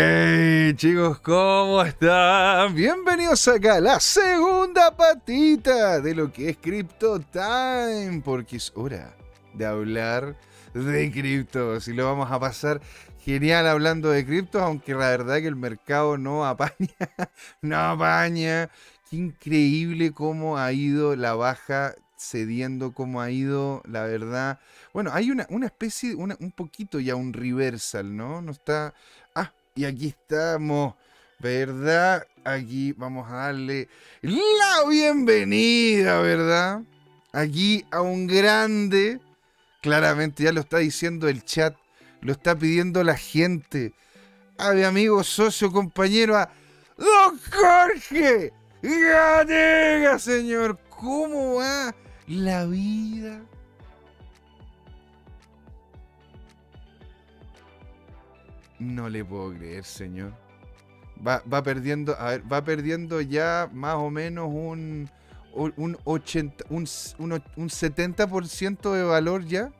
Hey chicos, ¿cómo están? Bienvenidos acá a la segunda patita de lo que es Crypto Time, porque es hora de hablar de criptos y lo vamos a pasar genial hablando de criptos, aunque la verdad que el mercado no apaña, no apaña. Qué increíble cómo ha ido la baja cediendo, cómo ha ido, la verdad. Bueno, hay una, una especie, una, un poquito ya un reversal, ¿no? No está y aquí estamos, ¿verdad? Aquí vamos a darle la bienvenida, ¿verdad? Aquí a un grande, claramente ya lo está diciendo el chat, lo está pidiendo la gente. A mi amigo, socio, compañero, a Don Jorge Gatega, señor. ¿Cómo va la vida? No le puedo creer, señor. Va, perdiendo, a ver, va perdiendo ya más o menos un, un, 80, un, un, un 70% de valor ya.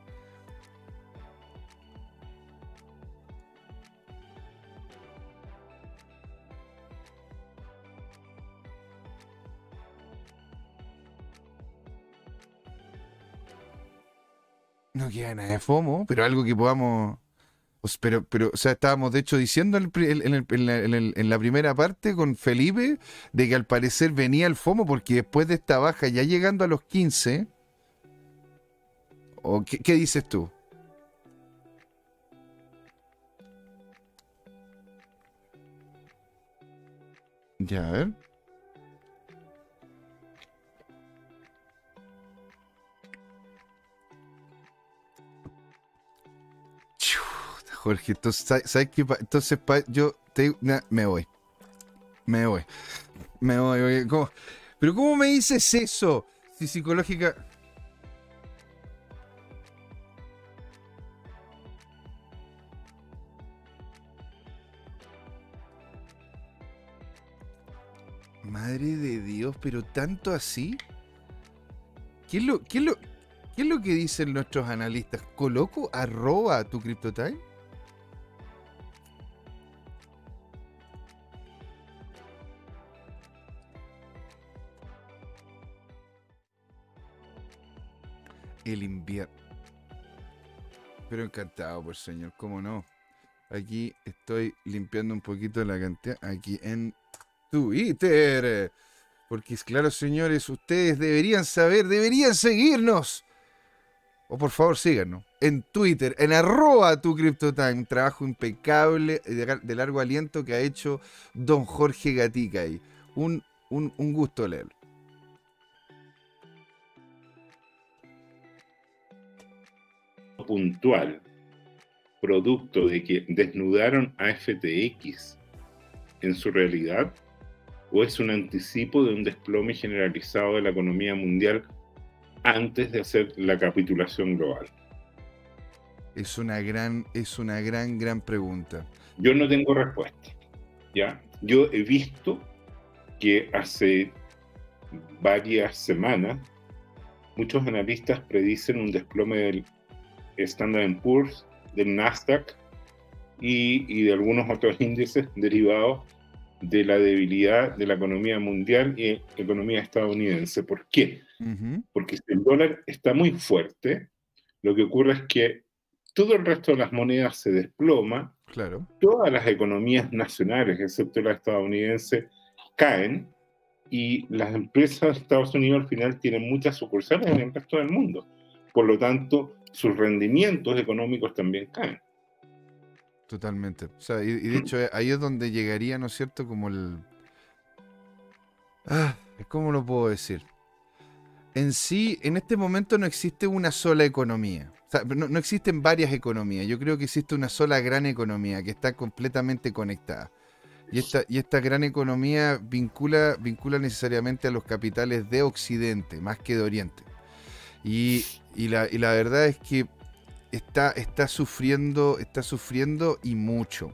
No queda nada de FOMO, pero algo que podamos pues, pero, pero, o sea, estábamos de hecho diciendo en, la, primera parte con Felipe de que al parecer venía el FOMO porque después de esta baja, ya llegando a los 15, ¿o qué, qué dices tú? Ya, a ver. Jorge. Entonces, ¿sabes qué? Entonces, yo me voy. Me voy. Me voy. Pero ¿cómo me dices eso? Si psicológica... Madre de Dios, pero tanto así. ¿Qué es lo, qué es lo, qué es lo que dicen nuestros analistas? ¿Coloco arroba tu CryptoTime? El invierno. Pero encantado, por señor, cómo no. Aquí estoy limpiando un poquito la cantidad. Aquí en Twitter. Porque claro, señores, ustedes deberían saber, deberían seguirnos. O por favor síganos. En Twitter, en arroba tu trabajo impecable de, largo aliento que ha hecho don Jorge Gatica ahí. Un, un, un gusto leerlo. Puntual, producto de que desnudaron a FTX en su realidad, o es un anticipo de un desplome generalizado de la economía mundial antes de hacer la capitulación global? Es una gran, es una gran, gran pregunta. Yo no tengo respuesta. ¿ya? Yo he visto que hace varias semanas muchos analistas predicen un desplome del Standard Poor's, del Nasdaq y, de algunos otros índices derivados de la debilidad de la economía mundial y economía estadounidense. ¿Por qué? Porque si el dólar está muy fuerte, lo que ocurre es que todo el resto de las monedas se desploma, claro. todas las economías nacionales, excepto la estadounidense, caen y las empresas de Estados Unidos al final tienen muchas sucursales en el resto del mundo. Por lo tanto, sus rendimientos económicos también caen. Totalmente. O sea, y, de hecho eh, ahí es donde llegaría, ¿no es cierto? Como el... Ah, ¿Cómo lo puedo decir? En sí, en este momento no existe una sola economía. O sea, no, existen varias economías. Yo creo que existe una sola gran economía que está completamente conectada. Y esta, y esta gran economía vincula, vincula necesariamente a los capitales de Occidente, más que de Oriente. Y, la, verdad es que está, está sufriendo, está sufriendo y mucho.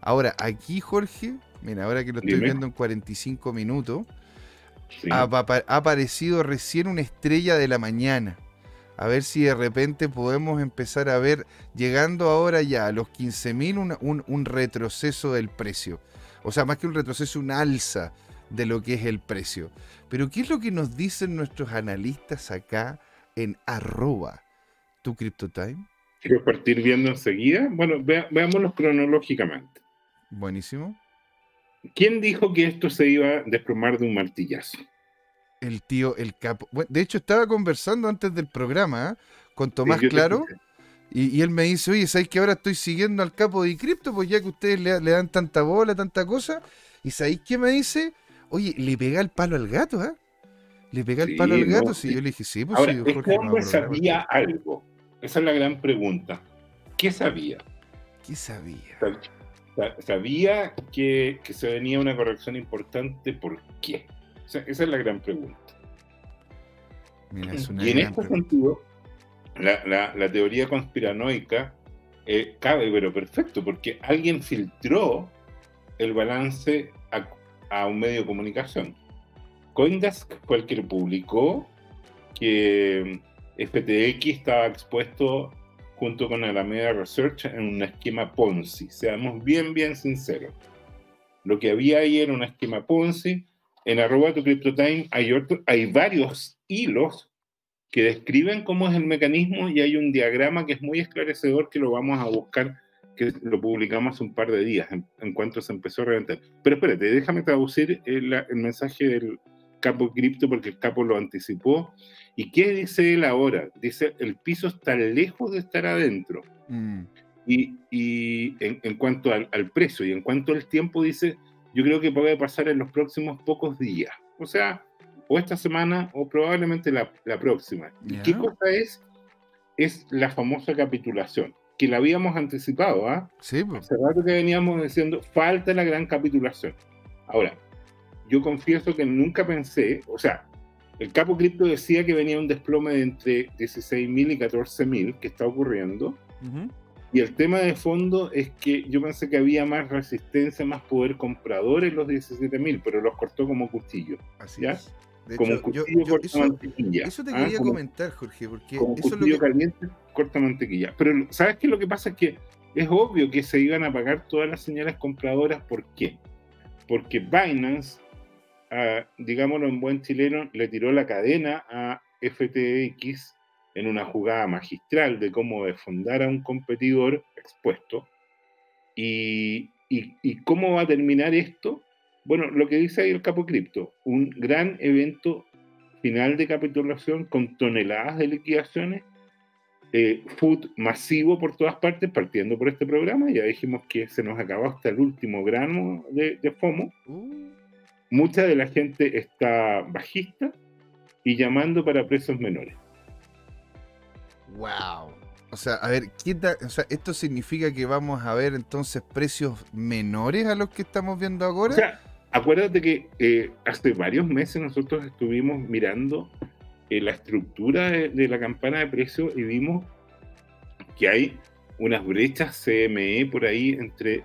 Ahora, aquí, Jorge, mira, ahora que lo estoy viendo en 45 minutos, ha, aparecido recién una estrella de la mañana. a ver si de repente podemos empezar a ver, llegando ahora ya a los 15.000, un, un retroceso del precio. O sea, más que un retroceso, un alza de lo que es el precio. Pero ¿qué es lo que nos dicen nuestros analistas acá en arroba tu CryptoTime? Quiero partir viendo enseguida. Bueno, veámoslo cronológicamente. Buenísimo. ¿Quién dijo que esto se iba a desplomar de un martillazo? El tío, el capo. de hecho, estaba conversando antes del programa ¿eh? con Tomás Claro. Y, él me dice, oye, ¿sabéis que ahora estoy siguiendo al capo de cripto? Pues ya que ustedes le, dan tanta bola, tanta cosa. ¿Y sabéis qué me dice? Oye, le pega el palo al gato, ¿eh? Le pega el palo al gato. Sí, yo le dije, sí, pues ahora, sí, Este hombre sabía algo. Esa es la gran pregunta. ¿Qué sabía? ¿Qué sabía? Sabía que, que se venía una corrección importante. ¿Por qué? esa es la gran pregunta. y en este sentido, la, teoría conspiranoica eh, cabe, pero perfecto, porque alguien filtró el balance a, un medio de comunicación. Coindesk fue el que publicó que FTX estaba expuesto junto con Alameda Research en un esquema Ponzi. Seamos bien, bien sinceros. Lo que había ahí era un esquema Ponzi. En arroba tu CryptoTime hay, hay varios hilos que describen cómo es el mecanismo y hay un diagrama que es muy esclarecedor que lo vamos a buscar, que lo publicamos un par de días en, cuanto se empezó a reventar. Pero espérate, déjame traducir el mensaje del capo cripto porque el capo lo anticipó. ¿Y qué dice él ahora? Dice, el piso está lejos de estar adentro. Mm. Y, y en, en, cuanto al, al, precio y en cuanto al tiempo, dice, yo creo que puede pasar en los próximos pocos días. O sea, o esta semana o probablemente la, próxima. ¿Y qué cosa es? Es la famosa capitulación, que la habíamos anticipado, ¿ah? Sí. Pues. Hace rato que veníamos diciendo, falta la gran capitulación. Ahora, yo confieso que nunca pensé, o sea, el capo cripto decía que venía un desplome de entre 16.000 y 14.000, que está ocurriendo. Y el tema de fondo es que yo pensé que había más resistencia, más poder comprador en los 17.000, pero los cortó como cuchillo. Así es como hecho, yo, eso, mantequilla. Eso te ¿ah? quería comentar, Jorge, porque como eso es lo que... caliente corta mantequilla. Pero ¿sabes qué? Lo que pasa es que es obvio que se iban a pagar todas las señales compradoras. ¿Por qué? Porque Binance, uh, digámoslo en buen chileno, le tiró la cadena a FTX en una jugada magistral de cómo defondar a un competidor expuesto. y, cómo va a terminar esto? Bueno, lo que dice ahí el Capo Cripto, un gran evento final de capitulación con toneladas de liquidaciones, eh, food masivo por todas partes, partiendo por este programa. Ya dijimos que se nos acabó hasta el último grano de, FOMO. Mucha de la gente está bajista y llamando para precios menores. ¡Wow! O sea, a ver, o sea, ¿esto significa que vamos a ver entonces precios menores a los que estamos viendo ahora? O sea, acuérdate que eh, hace varios meses nosotros estuvimos mirando eh, la estructura de, la campana de precios y vimos que hay unas brechas CME por ahí entre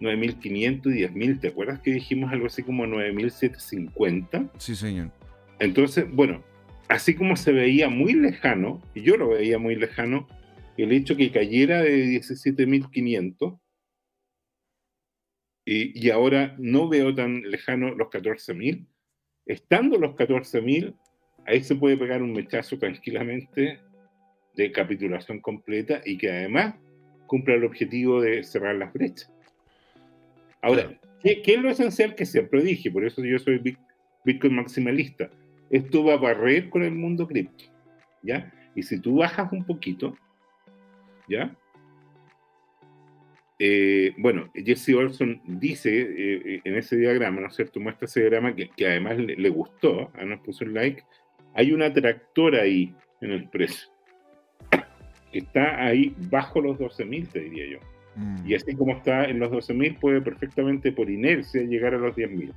9.500 y 10.000. ¿Te acuerdas que dijimos algo así como 9.750? Sí, señor. Entonces, bueno, así como se veía muy lejano, y yo lo veía muy lejano, el hecho que cayera de 17.500 y, ahora no veo tan lejano los 14.000. Estando los 14.000, ahí se puede pegar un mechazo tranquilamente de capitulación completa y que además cumpla el objetivo de cerrar las brechas. Ahora, ¿qué, es lo esencial que siempre dije? Por eso yo soy Bitcoin maximalista. Esto va a barrer con el mundo cripto, ¿ya? Y si tú bajas un poquito, ¿ya? Eh, bueno, Jesse Olson dice eh, en ese diagrama, ¿no es cierto? Muestra ese diagrama que, además le, gustó, ¿ah? nos puso un like. Hay una tractora ahí en el precio, que está ahí bajo los 12.000, te diría yo. Mm. Y así como está en los 12.000, puede perfectamente por inercia llegar a los 10.000.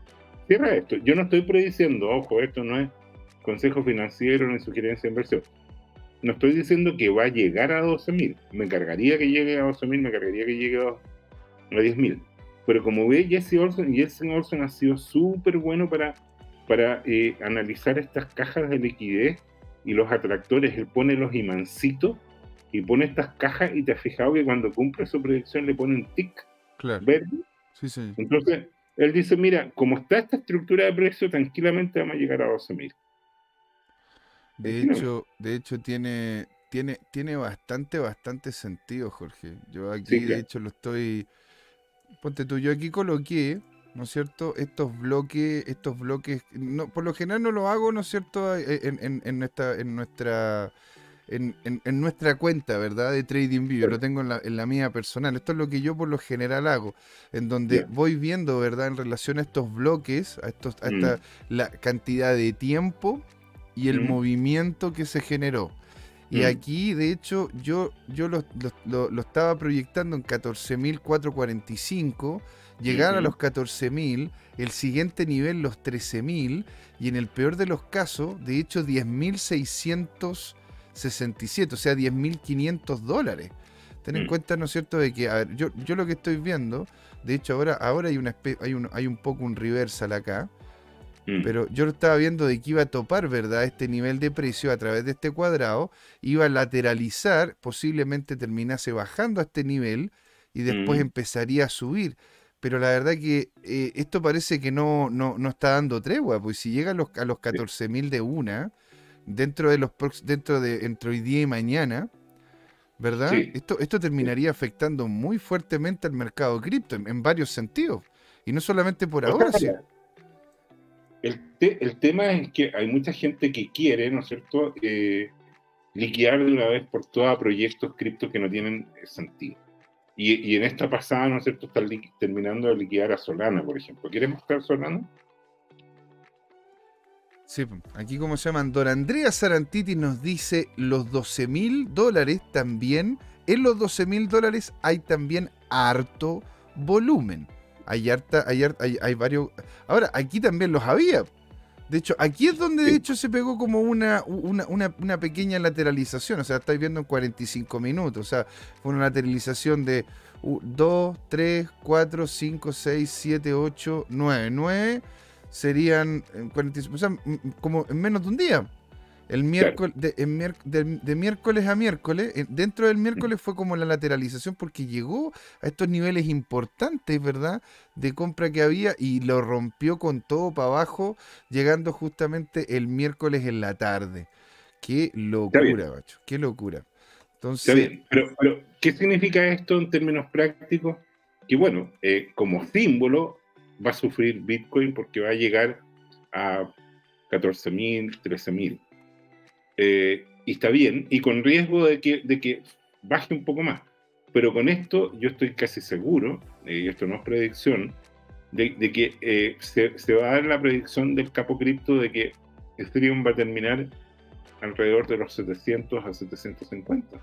Cierra esto. Yo no estoy prediciendo, ojo, esto no es consejo financiero ni sugerencia de inversión no estoy diciendo que va a llegar a 12.000. Me encargaría que llegue a 12.000, me encargaría que llegue a 10.000. Pero como ve, Jesse Olson, Jesse Olson ha sido súper bueno para, para eh, analizar estas cajas de liquidez y los atractores, él pone los imancitos y pone estas cajas y te has fijado que cuando cumple su predicción le pone un tic verde. Sí, sí. Entonces, él dice, mira, como está esta estructura de precio, tranquilamente vamos a llegar a 12 mil. De hecho, de hecho tiene, tiene, tiene bastante, bastante sentido, Jorge. Yo aquí, de hecho, lo estoy... Ponte tú, yo aquí coloqué ¿no es cierto? Estos bloques, estos bloques, no, por lo general no lo hago, ¿no es cierto? Eh, en, nuestra, en nuestra, en, nuestra cuenta, ¿verdad? De TradingView, lo tengo en la, en la, mía personal. Esto es lo que yo por lo general hago, en donde voy viendo, ¿verdad? En relación a estos bloques, a estos, a esta, mm. la cantidad de tiempo y el mm. movimiento que se generó. Y mm. aquí, de hecho, yo, yo lo, lo, lo estaba proyectando en 14.445 llegar a los 14.000, el siguiente nivel los 13.000 y en el peor de los casos, de hecho 10.667, o sea 10.500 dólares. Ten en mm. cuenta, ¿no es cierto?, de que, a ver, yo, yo lo que estoy viendo, de hecho ahora, ahora hay, una hay, un, hay un poco un reversal acá, mm. pero yo lo estaba viendo de que iba a topar, ¿verdad?, este nivel de precio a través de este cuadrado, iba a lateralizar, posiblemente terminase bajando a este nivel y después mm. empezaría a subir pero la verdad que eh, esto parece que no, no, no, está dando tregua, pues si llega a los, a los 14.000 de una, dentro de los dentro de entre hoy día y mañana, ¿verdad? Esto, esto terminaría afectando muy fuertemente al mercado cripto en, varios sentidos. Y no solamente por ahora, sí. El, el, tema es que hay mucha gente que quiere, ¿no es cierto?, eh, liquidar de una vez por todas proyectos cripto que no tienen sentido. Y, en esta pasada, ¿no es cierto?, está terminando de liquidar a Solana, por ejemplo. ¿Quieres mostrar Solana? Sí, aquí como se llaman, Don Andrea Sarantiti nos dice los 12 mil dólares también, en los 12 mil dólares hay también harto volumen. Hay, harta, hay, hay, hay varios... Ahora, aquí también los había. De hecho, aquí es donde de hecho se pegó como una, una, pequeña lateralización. O sea, estáis viendo en 45 minutos. O sea, fue una lateralización de 2, 3, 4, 5, 6, 7, 8, 9. 9 serían 45, o sea, como en menos de un día. El miércoles, de, miércoles a miércoles, eh, dentro del miércoles fue como la lateralización porque llegó a estos niveles importantes, ¿verdad? De compra que había y lo rompió con todo para abajo, llegando justamente el miércoles en la tarde. Qué locura, macho, qué locura. Entonces, Pero, ¿qué significa esto en términos prácticos? Que bueno, eh, como símbolo va a sufrir Bitcoin porque va a llegar a 14.000, 13.000 eh, y está bien, y con riesgo de que, de que baje un poco más. Pero con esto yo estoy casi seguro, eh, y esto no es predicción, de, que eh, se, se, va a dar la predicción del capo cripto de que Ethereum va a terminar alrededor de los 700 a 750.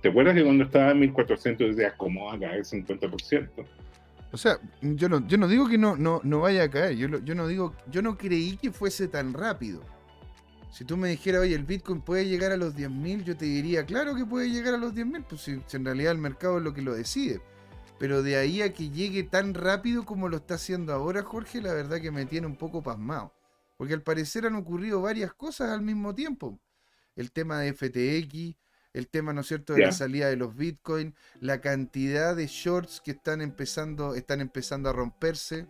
¿Te acuerdas que cuando estaba en 1400 decías, ¿cómo va a caer 50%? O sea, yo no, yo no digo que no, no, no vaya a caer, yo, yo no digo, yo no creí que fuese tan rápido. Si tú me dijeras, oye, el Bitcoin puede llegar a los 10.000, yo te diría, claro que puede llegar a los 10.000, pues si, en realidad el mercado es lo que lo decide. Pero de ahí a que llegue tan rápido como lo está haciendo ahora Jorge, la verdad que me tiene un poco pasmado. Porque al parecer han ocurrido varias cosas al mismo tiempo. El tema de FTX, el tema, ¿no es cierto?, de la salida de los Bitcoin, la cantidad de shorts que están empezando, están empezando a romperse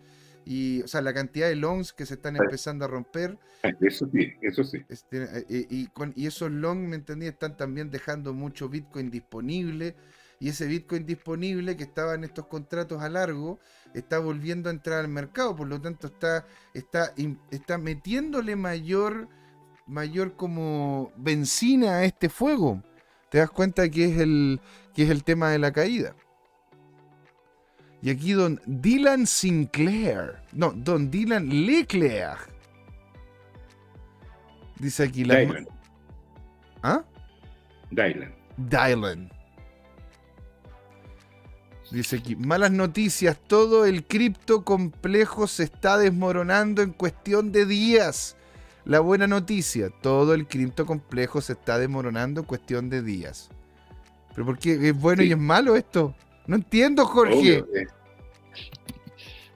y, o sea, la cantidad de longs que se están empezando a romper. Ah, eso sí, eso sí. Este, eh, y, con, y esos longs, ¿me entendí? Están también dejando mucho Bitcoin disponible. Y ese Bitcoin disponible que estaba en estos contratos a largo está volviendo a entrar al mercado. Por lo tanto, está, está, está metiéndole mayor, mayor como benzina a este fuego. Te das cuenta que es el, que es el tema de la caída. Y aquí don Dylan Sinclair. No, don Dylan Leclerc. Dice aquí la. Dylan. ¿Ah? Dylan. Dylan. Dice aquí, malas noticias, todo el cripto complejo se está desmoronando en cuestión de días. La buena noticia, todo el cripto complejo se está desmoronando en cuestión de días. ¿Pero por qué es bueno y es malo esto? No entiendo, Jorge. Eh.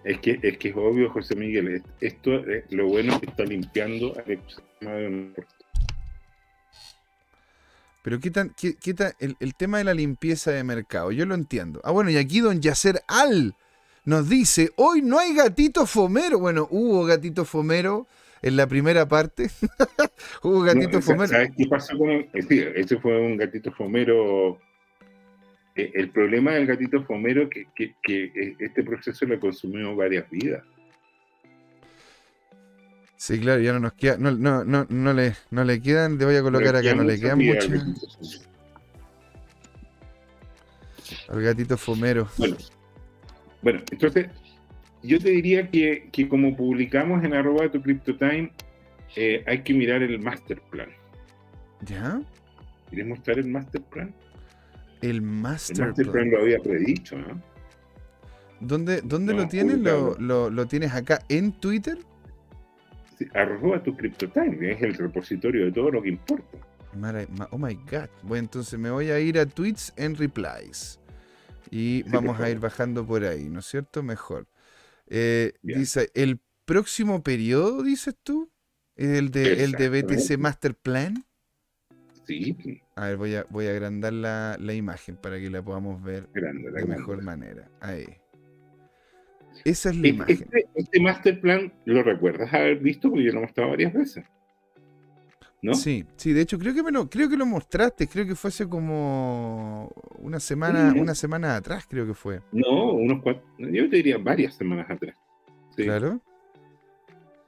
es, que, es que es obvio, José Miguel. Esto, lo bueno es que está limpiando al ecosistema de Pero ¿qué tan, qué, qué tan el, el tema de la limpieza de mercado? Yo lo entiendo. Ah, bueno, y aquí don Yacer Al nos dice, hoy no hay gatito fomero. Bueno, hubo gatito fomero en la primera parte. hubo gatito No, fomero. ¿Sabes qué pasó con el? eh, sí, ese fue un gatito fomero. Eh, El problema del gatito fomero que, que, que eh, este proceso le consumió varias vidas. Sí, claro, ya no nos queda, no, no, no, no le, no le quedan, te voy a colocar acá, no le quedan muchas al gatito fomero. Bueno, bueno, entonces yo te diría que, que como publicamos en arroba tu CryptoTime, eh, hay que mirar el master plan. ¿Ya? ¿Quieres mostrar el master plan? El El Master master Plan. plan lo había predicho, ¿no? ¿Dónde, dónde No, lo tienes? ¿Lo, lo, lo tienes acá en Twitter? Sí, arroba tu CryptoTime, que es el repositorio de todo lo que importa. Oh my god. Bueno, entonces me voy a ir a tweets en replies. Y Sí, vamos a ir bajando por ahí, ¿no es cierto? Mejor. Eh, dice, el próximo periodo, dices tú, es el de, el de BTC. Master Plan. Sí, A ver, voy a, voy a agrandar la, la imagen para que la podamos ver grande. la de grande. mejor manera. Ahí. Esa es la E- imagen. Este, este master plan lo recuerdas haber visto porque yo lo he mostrado varias veces. ¿No? Sí, sí, de hecho creo que me lo, creo que lo mostraste, creo que fue hace como una semana, Sí. una semana atrás, creo que fue. No, unos cuatro, yo te diría varias semanas atrás. Sí. Claro.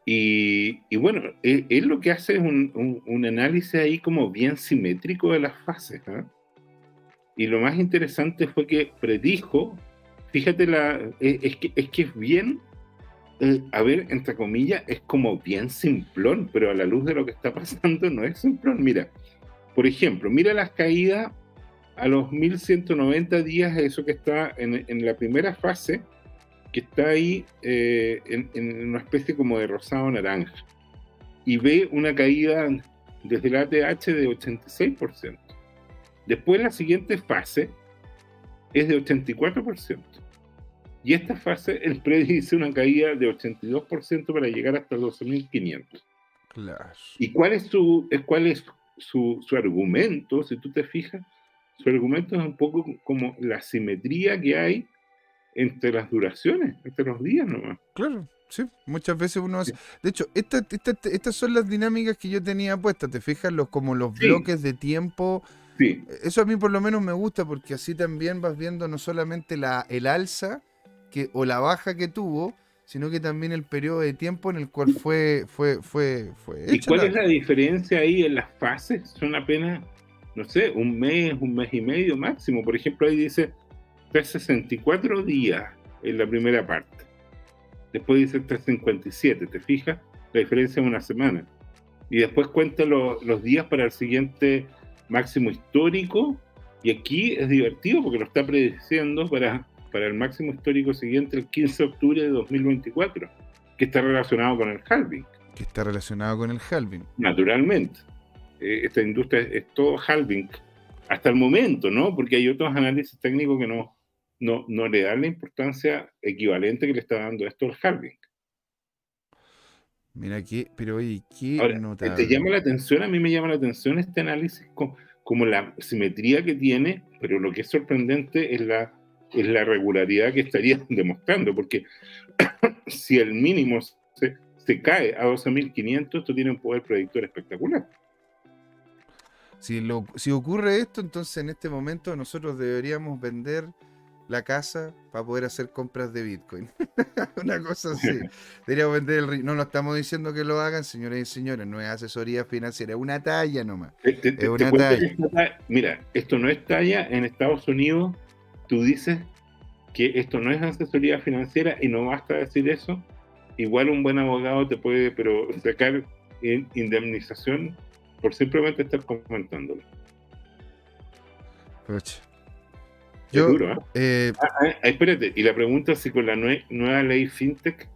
Y, y bueno, él, él lo que hace es un, un- un análisis ahí como bien simétrico de las fases. ¿ah? Y lo más interesante fue que predijo, fíjate, la, es, es que, es que es bien, eh, a ver, entre comillas, es como bien simplón, pero a la luz de lo que está pasando no es simplón. Mira, por ejemplo, mira las caídas a los 1190 días, eso que está en, en la primera fase, que está ahí eh, en, en una especie como de rosado naranja. Y ve una caída desde el ATH de 86%. Después la siguiente fase es de 84%. Y esta fase, el predice una caída de 82% para llegar hasta 12.500. Claro. ¿Y cuál es su, es- cuál es su, su argumento? Si tú te fijas, su argumento es un poco como la simetría que hay entre las duraciones, entre los días nomás. Claro, sí. Muchas veces uno hace. De hecho, esta- esta- estas son las dinámicas que yo tenía puestas. ¿Te fijas? Los, como los Sí. bloques de tiempo. Sí, Eso a mí por lo menos me gusta porque así también vas viendo no solamente la, el alza que, o la baja que tuvo, sino que también el periodo de tiempo en el cual fue, fue, fue, fue ¿Y cuál la- es la diferencia ahí en las fases? Son apenas, no sé, un mes, un mes y medio máximo. Por ejemplo, ahí dice 364 días en la primera parte. Después dice 357, ¿te fijas? La diferencia es una semana. Y después cuenta lo- los días para el siguiente máximo histórico. Y aquí es divertido porque lo está prediciendo para, para el máximo histórico siguiente, el 15 de octubre de 2024, que está relacionado con el halving que está relacionado con el halving. naturalmente. Eh, esta industria es, es todo halving hasta el momento, ¿no? Porque hay otros análisis técnicos que no, no, no le dan la importancia equivalente que le está dando esto al halving. Mira que, pero oye, qué Ahora, ¿te- notable. ¿te llama la atención? A mí me llama la atención este análisis co- como, la simetría que tiene, pero lo que es sorprendente es la, es la regularidad que estaría demostrando, porque si el mínimo se, se cae a 12.500, esto tiene un poder predictor espectacular. Si, lo- si ocurre esto, entonces en este momento nosotros deberíamos vender la casa para poder hacer compras de Bitcoin. Una cosa así. Deberíamos vender el... No, no estamos diciendo que lo hagan, señores y señores. No es asesoría financiera, es una talla nomás. Te- te- una talla. esta Mira, esto no es talla en Estados Unidos. Tú dices que esto no es asesoría financiera y no basta decir eso. Igual un buen abogado te puede pero sacar in- indemnización por simplemente estar comentándolo. Yo, duro, ¿eh? eh, Ah, ah, espérate, y la pregunta es si con la nue- nueva ley FinTech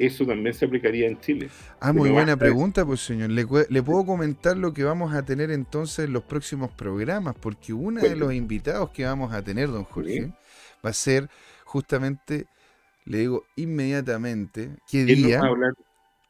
eso también se aplicaría en Chile. ah, muy buena pregunta, pues señor. Le, puedo comentar lo que vamos a tener entonces en los próximos programas, porque uno de los invitados que vamos a tener, don Jorge, Sí. va a ser justamente, le digo inmediatamente, qué ¿Quién nos, día va a hablar,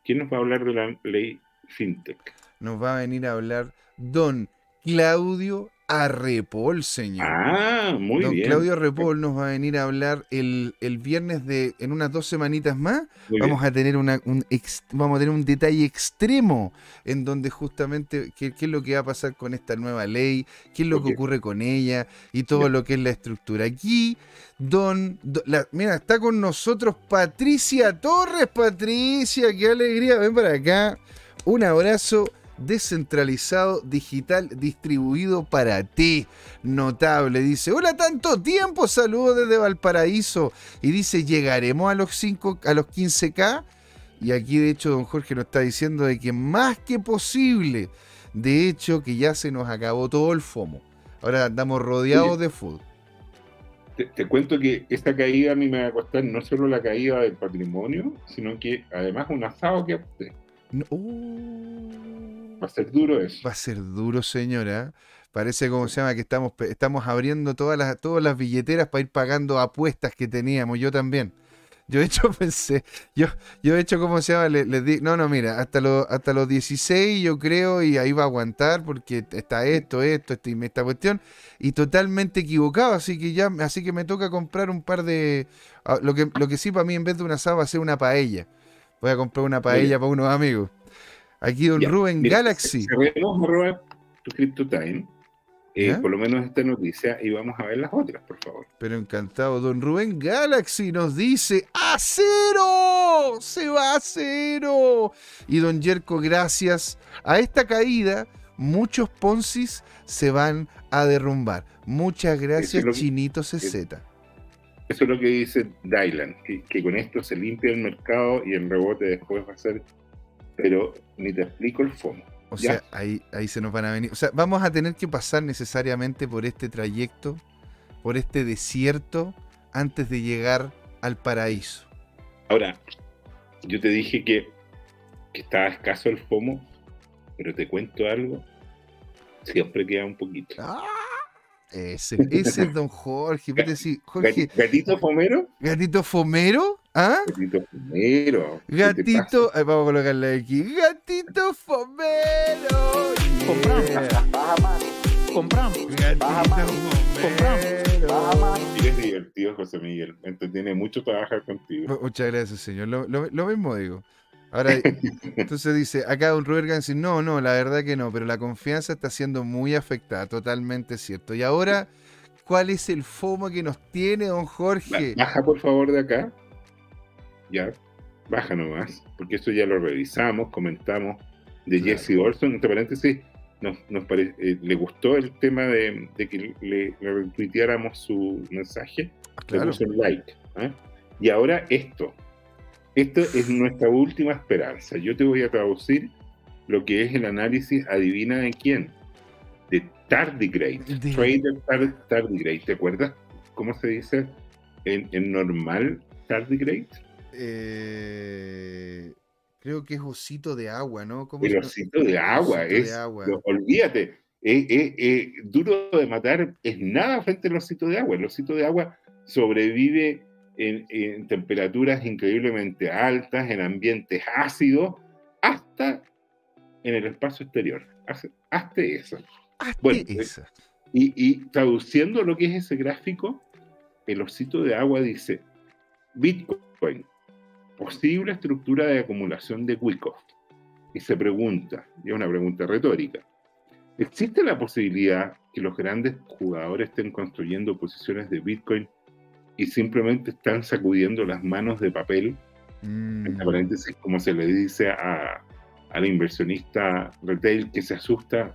¿Quién nos va a hablar de la ley FinTech? nos va a venir a hablar don Claudio Arrepol, señor. Ah, muy Don bien. Claudio Arrepol nos va a venir a hablar el, el viernes de, en unas dos semanitas más. Muy vamos bien. a tener una, un ex- vamos a tener un detalle extremo en donde justamente qué, qué es lo que va a pasar con esta nueva ley, qué es lo que ocurre con ella y todo lo que es la estructura. Aquí, don, do- la- mira, está con nosotros Patricia Torres. Patricia, qué alegría, ven para acá. Un abrazo descentralizado, digital, distribuido para ti. Notable, dice, hola, tanto tiempo, saludos desde Valparaíso. Y dice, llegaremos a los 5, a los 15K. Y aquí de hecho don Jorge nos está diciendo de que más que posible, de hecho que ya se nos acabó todo el FOMO. Ahora andamos rodeados Oye. de food. Te, te cuento que esta caída a mí me va a costar no solo la caída del patrimonio, sino que además un asado que. No- uh, Va a ser duro eso. va a ser duro, señora. Parece como se llama que estamos, estamos abriendo todas las, todas las billeteras para ir pagando apuestas que teníamos. Yo también. Yo de hecho pensé, yo, yo de hecho, ¿cómo se llama? Le- Les, di, no, no, mira, hasta, los hasta los 16 yo creo y ahí va a aguantar porque está esto, esto, este- esta cuestión y totalmente equivocado, así que ya, así que me toca comprar un par de, ah, lo que, lo que sí para mí en vez de un asado va a ser una paella. Voy a comprar una paella para unos amigos. Aquí don Ya, Rubén Mira, Galaxy. Cerremos arroba tu CryptoTime. Eh, por lo menos esta noticia y vamos a ver las otras, por favor. Pero encantado, don Rubén Galaxy nos dice ¡A cero! ¡Se va a cero! Y don Yerko, gracias a esta caída, muchos Poncis se van a derrumbar. Muchas gracias, es Chinito CZ. Eso es lo que dice Dylan, que, que con esto se limpia el mercado y el rebote después va a ser. Pero ni te explico el fondo. O Ya. sea, ahí, ahí se nos van a venir. O sea, vamos a tener que pasar necesariamente por este trayecto, por este desierto, antes de llegar al paraíso. Ahora, yo te dije que, que estaba escaso el FOMO, pero te cuento algo. Siempre queda un poquito. ¡Ah! Ese, ese es don Jorge. Jorge, Gati- ¿Gatito fomero? gatito fomero, ¿ah? Gatito fomero. ¿Qué te Gatito, ay, vamos a colocarle aquí. Gatito fomero. Compramos. Yeah. Baja más. Compramos. Gatito Baja más. fomero. Baja más. pasa? Eres divertido, José Miguel. Me entretiene mucho trabajar contigo. Mu- Muchas gracias, señor. Lo, lo- lo mismo digo. Ahora, entonces dice, acá don Robert Gans, no, no, la verdad que no, pero la confianza está siendo muy afectada, totalmente cierto. Y ahora, ¿cuál es el FOMO que nos tiene don Jorge? Ba- Baja por favor de acá. Ya, baja nomás, porque eso ya lo revisamos, comentamos de Claro. Jesse Olson. Entre paréntesis, nos, nos pare- eh, le gustó el tema de, de que le, le retuiteáramos su mensaje, le Claro. puso un like. ¿eh? Y ahora esto. Esto es nuestra última esperanza. Yo te voy a traducir lo que es el análisis, adivina de quién. De Tardigrade. De- Trader Tar- Tardigrade. ¿Te acuerdas cómo se dice en, en normal Tardigrade? Eh, creo que es osito de agua, ¿no? ¿Cómo El osito de agua. Osito de es, agua. lo- olvídate. eh, eh, eh, duro de matar es nada frente al osito de agua. El osito de agua sobrevive en, en temperaturas increíblemente altas, en ambientes ácidos, hasta en el espacio exterior. Hasta, eso. Hazte bueno, y traduciendo lo que es ese gráfico, el osito de agua dice, Bitcoin, posible estructura de acumulación de Wyckoff. Y se pregunta, y es una pregunta retórica, ¿existe la posibilidad que los grandes jugadores estén construyendo posiciones de Bitcoin y simplemente están sacudiendo las manos de papel, Mm, entre paréntesis, como se le dice a, al inversionista retail que se asusta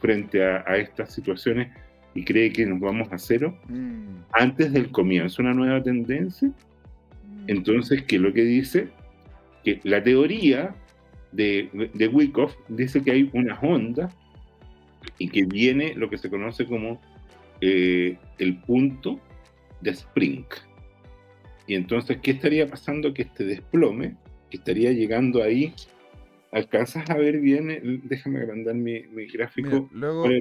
frente a, a estas situaciones y cree que nos vamos a cero mm, antes del comienzo una nueva tendencia? Entonces, ¿qué es lo que dice? Que la teoría de, de Wyckoff dice que hay unas ondas y que viene lo que se conoce como eh, el punto de Spring. Y entonces, ¿qué estaría pasando? Que este desplome, que estaría llegando ahí, ¿alcanzas a ver bien? déjame agrandar mi, mi gráfico. Mira, luego para-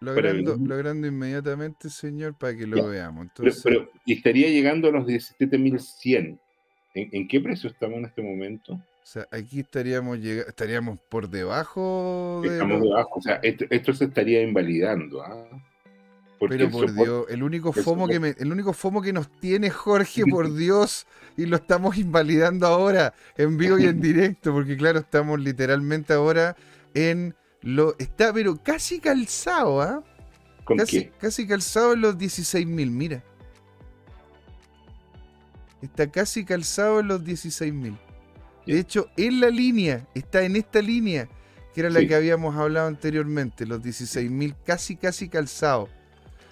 lo para agrando, el- lo agrando inmediatamente, señor, para que lo Ya. veamos. Pero, Entonces, pero- y estaría llegando a los 17.100. ¿En, ¿En qué precio estamos en este momento? O sea, aquí estaríamos estaríamos por debajo de. Estamos debajo. O sea, esto, esto se estaría invalidando. ¿ah? Porque Pero por soporte- Dios, el único el FOMO que me, el único FOMO que nos tiene Jorge, por Dios, y lo estamos invalidando ahora en vivo y en directo, porque claro, estamos literalmente ahora en lo está pero casi calzado, ¿ah? ¿Con Casi, qué? casi calzado en los 16.000, mira. Está casi calzado en los 16.000. De hecho, en la línea, está en esta línea, que era la Sí. que habíamos hablado anteriormente, los 16.000 casi, casi calzado.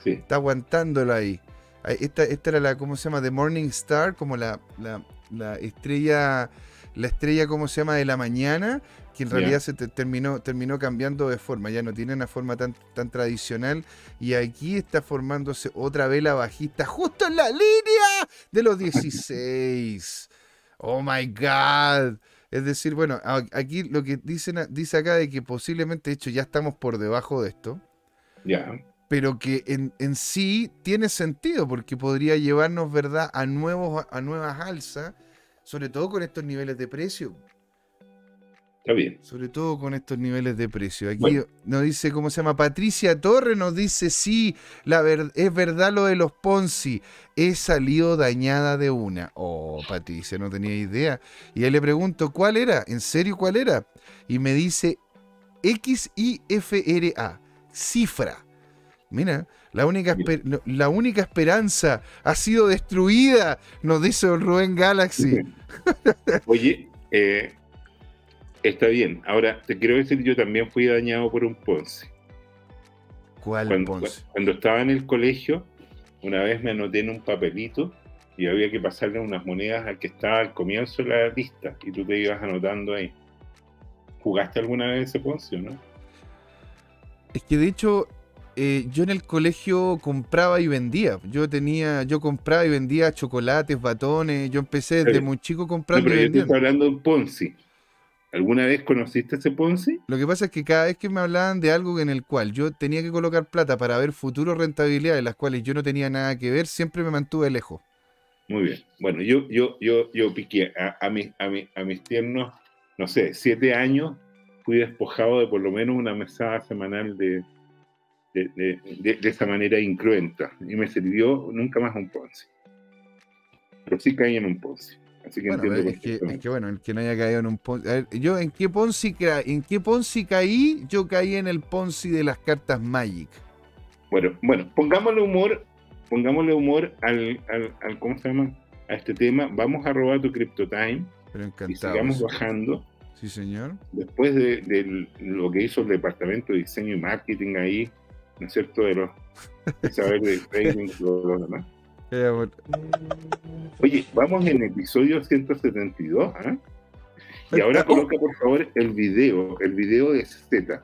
Sí. Está aguantándolo ahí. Ahí, Esta, esta era la, ¿cómo se llama? The Morning Star, como la, la, la estrella, la estrella, ¿cómo se llama? De la mañana, que en realidad se te- terminó, terminó cambiando de forma, ya no tiene una forma tan, tan tradicional. Y aquí está formándose otra vela bajista, justo en la línea de los 16. Oh my God. Es decir, bueno, aquí lo que dicen, dice acá de que posiblemente, de hecho, ya estamos por debajo de esto Ya. pero que en, en sí tiene sentido porque podría llevarnos, ¿verdad?, a, nuevos, a nuevas alzas, sobre todo con estos niveles de precio. Sobre todo con estos niveles de precio. Aquí Bueno. nos dice, ¿cómo se llama? Patricia Torre nos dice, sí, la ver- es verdad lo de los Ponzi. He salido dañada de una. Oh, Patricia, no tenía idea. Y ahí le pregunto, ¿cuál era? ¿En serio cuál era? Y me dice, XIFRA, cifra. Mira, la única, la única esperanza ha sido destruida, nos dice Rubén Galaxy. Oye, eh, está bien. Ahora, te quiero decir, yo también fui dañado por un Ponzi. ¿Cuál Cuando, Ponzi? cuando estaba en el colegio, una vez me anoté en un papelito y había que pasarle unas monedas al que estaba al comienzo de la lista y tú te ibas anotando ahí. ¿Jugaste alguna vez ese Ponzi o no? Es que de hecho, eh, yo en el colegio compraba y vendía. Yo tenía, yo compraba y vendía chocolates, batones. Yo empecé desde Pero- muy chico No, comprando pero y yo estoy hablando de un Ponzi. ¿Alguna vez conociste ese Ponzi? Lo que pasa es que cada vez que me hablaban de algo en el cual yo tenía que colocar plata para ver futuras rentabilidades, las cuales yo no tenía nada que ver, siempre me mantuve lejos. Muy bien. Bueno, yo, yo, yo, yo piqué a, a, mis, a, mis, a mis tiernos, no sé, siete años, fui despojado de por lo menos una mesada semanal de, de, de- de- de esa manera incruenta. Y me sirvió nunca más un Ponzi. Pero sí caí en un Ponzi. Así que Bueno, entiendo es que, es que bueno, el que no haya caído en un Ponzi. A ver, yo en qué Ponzi ca- en qué Ponzi caí, yo caí en el Ponzi de las cartas Magic. Bueno, bueno, pongámosle humor, pongámosle humor al, al, al- ¿cómo se llama? A este tema. Vamos a robar tu CryptoTime Pero y encantado. sigamos bajando. Sí, señor. después de, de lo que hizo el departamento de diseño y marketing ahí, ¿no es cierto? De los de saber de trading y todo lo demás. Eh, Oye, vamos en episodio 172, ¿ah? Y ahora coloca por favor el video, el video de Z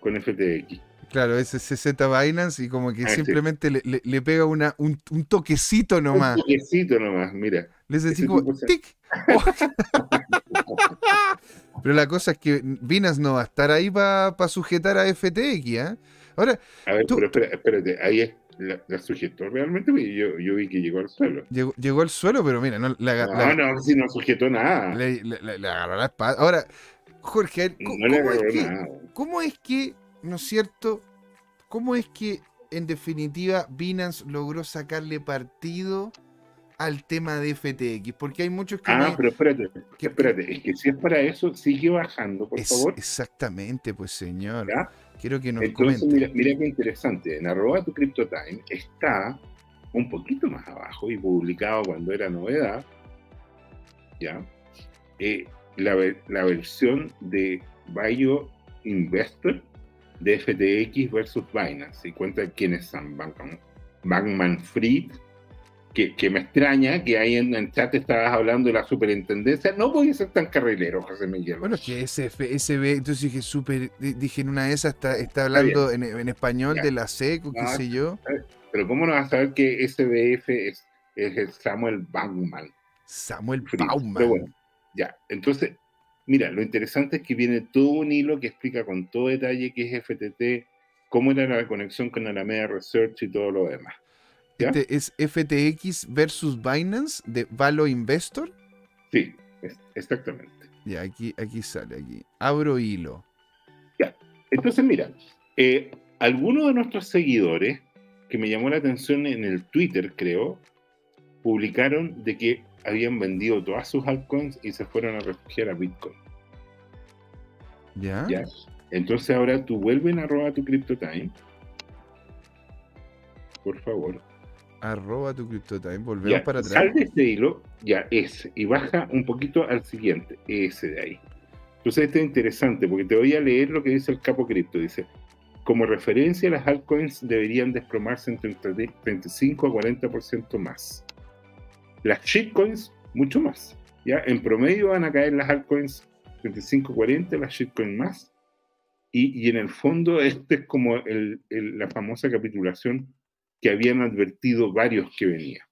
con FTX. Claro, ese CZ Binance y como que Ah, sí. simplemente le, le- le pega una, un, un toquecito nomás. Un toquecito nomás, mira. Le hace así como tic. Pero la cosa es que Binance no va a estar ahí para sujetar a FTX, ¿ah? Ahora, A ver, Tú- pero espera, espérate, ahí es, la, la sujetó realmente, porque yo, yo vi que llegó al suelo. llegó, llegó al suelo, pero mira, no, la, No, no, si no sujetó nada. le, le- agarró la espada. Ahora, Jorge, ¿cómo, no le cómo es que. ¿cómo es que, no es cierto? ¿Cómo es que, en definitiva, Binance logró sacarle partido al tema de FTX? Porque hay muchos que... Ah, pero espérate, que- espérate, es que si es para eso, sigue bajando, por Es- favor. exactamente, pues señor. ¿ya? Quiero que nos Entonces, comente. mira, mira qué interesante. En arroba tu CryptoTime está un poquito más abajo y publicado cuando era novedad, ¿ya? Eh, la, la versión de Bio Investor de FTX versus Binance. Y cuenta quiénes son Bankman, Bankman Fried, que, que me extraña que ahí en el chat estabas hablando de la superintendencia. No voy a ser tan carrilero, José Miguel. Bueno, es que SF, SB, entonces dije súper, di- dije en una de esas está, está hablando en, en español Ya. de la SECO, qué No, sé yo. Pero ¿cómo no vas a saber que SBF es, es el Samuel Bankman? Samuel? Bauman. Pero bueno, ya. Entonces, mira, lo interesante es que viene todo un hilo que explica con todo detalle qué es FTT, cómo era la conexión con Alameda Research y todo lo demás. ¿Ya? Este es FTX versus Binance de Valo Investor. Sí, es- exactamente. Ya, aquí, aquí sale, aquí. Abro hilo. Entonces, mira, eh, algunos de nuestros seguidores, que me llamó la atención en el Twitter, creo, publicaron de que habían vendido todas sus altcoins y se fueron a refugiar a Bitcoin. ¿Ya? ¿ya? Entonces ahora tú vuelven a arroba tu CryptoTime. Por favor. Arroba tu CryptoTime. Volvemos Ya, para atrás. Sal de este hilo, ya, ese, y baja un poquito al siguiente, ese de ahí. Entonces esto es interesante porque te voy a leer lo que dice el capo cripto. Dice, como referencia, las altcoins deberían desplomarse entre 35 a 40% más. Las shitcoins, mucho más. ¿ya? En promedio van a caer las altcoins 35 40, las shitcoins más. Y, y en el fondo, este es como el- el- la famosa capitulación que habían advertido varios que venía.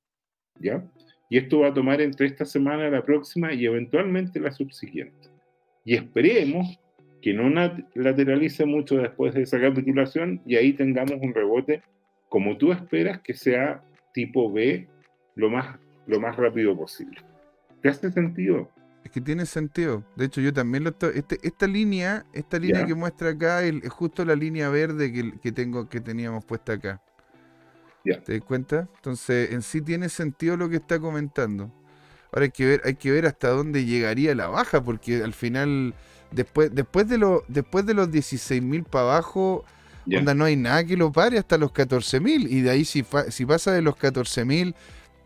¿ya? Y esto va a tomar entre esta semana, la próxima y eventualmente la subsiguiente. Y esperemos que no lateralice mucho después de esa capitulación y ahí tengamos un rebote como tú esperas que sea tipo B lo más, lo más rápido posible. ¿Te hace sentido? Es que tiene sentido. De hecho, yo también lo estoy. Este, esta línea, esta línea Ya. que muestra acá el- es justo la línea verde que, que tengo, que teníamos puesta acá. ¿Te das cuenta? Entonces, en sí tiene sentido lo que está comentando. Ahora hay que ver, hay que ver hasta dónde llegaría la baja, porque al final, después, después de los, después de los 16.000 para abajo, onda, no hay nada que lo pare hasta los 14.000. Y de ahí si, si pasa de los 14.000,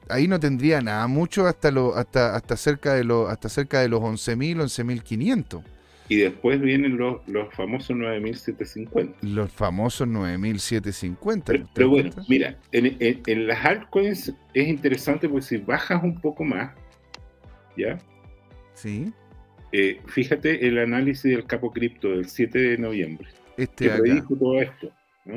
ahí no tendría nada mucho hasta lo, hasta, hasta cerca de los, hasta cerca de los 11.000, 11.500. Y después vienen los, los famosos 9750. Los famosos 9.750. Pero, ¿te pero bueno, mira, en, en- en las altcoins es interesante porque si bajas un poco más, ¿ya? Sí, Eh, fíjate el análisis del capo cripto del 7 de noviembre, este que acá. predijo todo esto. ¿no?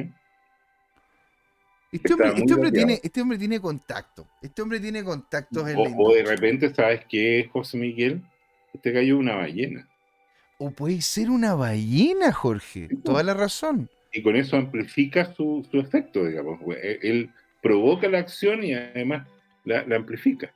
Este hombre, este, hombre tiene, este hombre tiene contacto. Este hombre tiene contactos en la O, o de repente, ¿sabes qué, José Miguel? Este es una ballena. O puede ser una ballena, Jorge. Sí, pues. Toda la razón. Y con eso amplifica su, su efecto, digamos. Él, él provoca la acción y además la, la amplifica.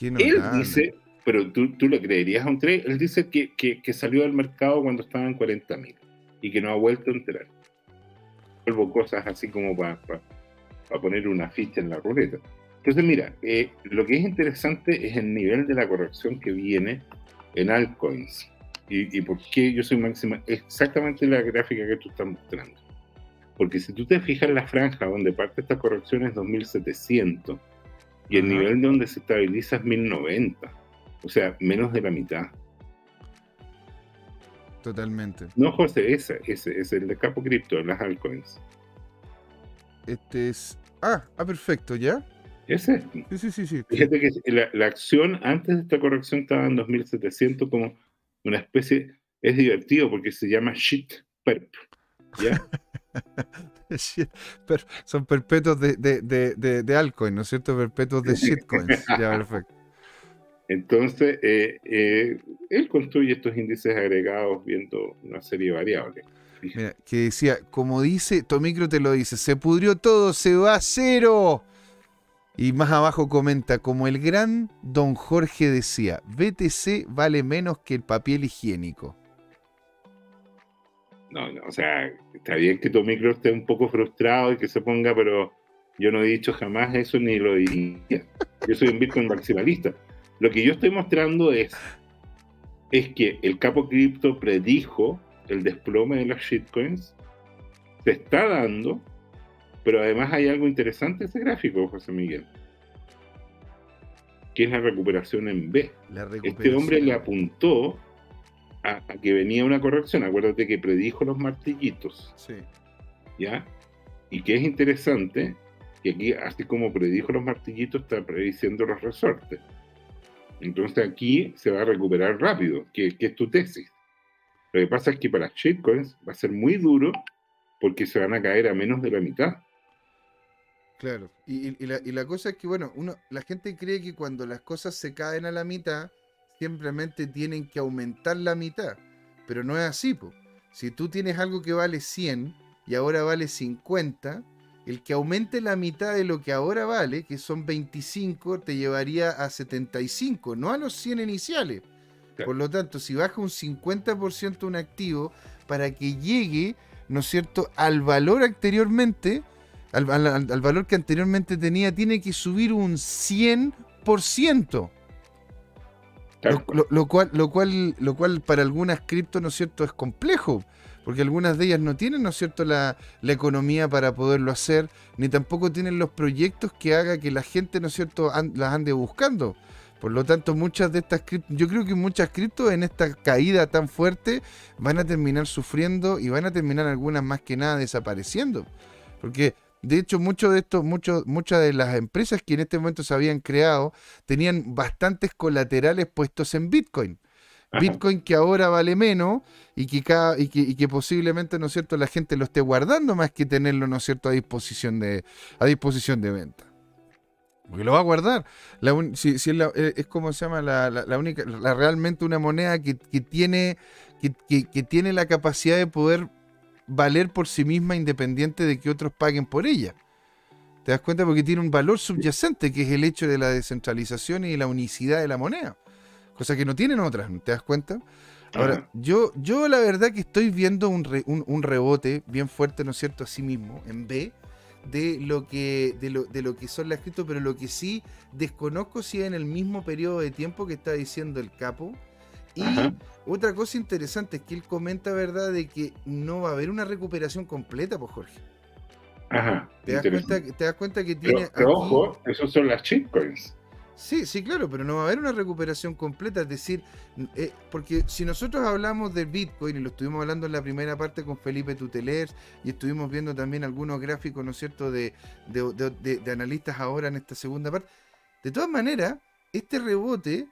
Él dice, pero tú, tú le creerías a un trade, él dice que, que, que salió al mercado cuando estaba en 40 mil y que no ha vuelto a entrar. Vuelvo cosas así como para poner una ficha en la ruleta. Entonces, mira, eh, lo que es interesante es el nivel de la corrección que viene en altcoins. Y, y por qué yo soy máxima, exactamente la gráfica que tú estás mostrando. Porque si tú te fijas en la franja donde parte esta corrección es 2700 y el nivel donde se estabiliza es 1090, o sea, menos de la mitad. Totalmente. No, José, ese, ese es el de Capo Cripto, de las altcoins. Este es. Ah, ah, perfecto, ¿ya? Ese. Sí, sí, sí, sí. Fíjate que la, la acción antes de esta corrección estaba en 2700 como una especie, es divertido porque se llama shit perp. ¿Ya? Shit, per- son perpetuos de, de, de, de, de altcoin, ¿no es cierto? Perpetuos de shitcoins. Ya, perfecto. Entonces, eh, eh, él construye estos índices agregados viendo una serie de variables. Mira, que decía, como dice, Tomicro te lo dice, se pudrió todo, se va a cero. Y más abajo comenta, como el gran don Jorge decía, BTC vale menos que el papel higiénico. No, no, o sea, está bien que tu micro esté un poco frustrado y que se ponga, pero yo no he dicho jamás eso ni lo diría. Yo soy un Bitcoin maximalista. Lo que yo estoy mostrando es, es que el capo cripto predijo el desplome de las shitcoins, se está dando, pero además hay algo interesante en ese gráfico, José Miguel, que es la recuperación en B. La Este hombre le apuntó a, a que venía una corrección. Acuérdate que predijo los martillitos, Sí. ¿ya? Y que es interesante que aquí, así como predijo los martillitos, está prediciendo los resortes. Entonces aquí se va a recuperar rápido, que, que es tu tesis. Lo que pasa es que para shitcoins va a ser muy duro porque se van a caer a menos de la mitad. Claro. Y, la, y la cosa es que, bueno, uno, la gente cree que cuando las cosas se caen a la mitad, simplemente tienen que aumentar la mitad. Pero no es así, po. Si tú tienes algo que vale 100 y ahora vale 50, el que aumente la mitad de lo que ahora vale, que son 25, te llevaría a 75, no a los 100 iniciales. Claro. Por lo tanto, si baja un 50% un activo, para que llegue, ¿no es cierto?, al valor anteriormente, al, al- al- al valor que anteriormente tenía, tiene que subir un 100%. Tal Lo, cual. lo- lo cual, lo, cual, lo cual para algunas criptos, ¿no es cierto?, es complejo, porque algunas de ellas no tienen, ¿no es cierto?, la, la economía para poderlo hacer, ni tampoco tienen los proyectos que haga que la gente, ¿no es cierto?, an- las ande buscando. Por lo tanto, muchas de estas criptos, yo creo que muchas criptos en esta caída tan fuerte van a terminar sufriendo y van a terminar algunas más que nada desapareciendo. Porque de hecho, muchos de estos, muchos, muchas de las empresas que en este momento se habían creado tenían bastantes colaterales puestos en Bitcoin. Ajá. Bitcoin que ahora vale menos y que, cada, y, que, y que posiblemente, ¿no es cierto?, la gente lo esté guardando más que tenerlo, ¿no es cierto?, a disposición de, a disposición de venta. Porque lo va a guardar. La un- si, si es, la- eh, es como se llama la, la- la única, la, realmente una moneda que, que tiene, que tiene la capacidad de poder valer por sí misma independiente de que otros paguen por ella. ¿Te das cuenta? Porque tiene un valor subyacente que es el hecho de la descentralización y la unicidad de la moneda. Cosa que no tienen otras, ¿te das cuenta? Ahora, yo, yo la verdad que estoy viendo un, re- un- un rebote bien fuerte, ¿no es cierto?, a sí mismo, en B, de lo que, de lo, de lo que son las cripto, pero lo que sí desconozco si es en el mismo periodo de tiempo que está diciendo el capo. Y Ajá. Otra cosa interesante es que él comenta, ¿verdad?, de que no va a haber una recuperación completa, pues Jorge. Ajá. ¿Te das, cuenta, que- te das cuenta que tiene... pero aquí- ojo, esos son las shitcoins. Sí, sí, claro, pero no va a haber una recuperación completa. Es decir, eh, porque si nosotros hablamos del Bitcoin, y lo estuvimos hablando en la primera parte con Felipe Tutelers, y estuvimos viendo también algunos gráficos, ¿no es cierto?, de- de- de analistas ahora en esta segunda parte. De todas maneras, este rebote,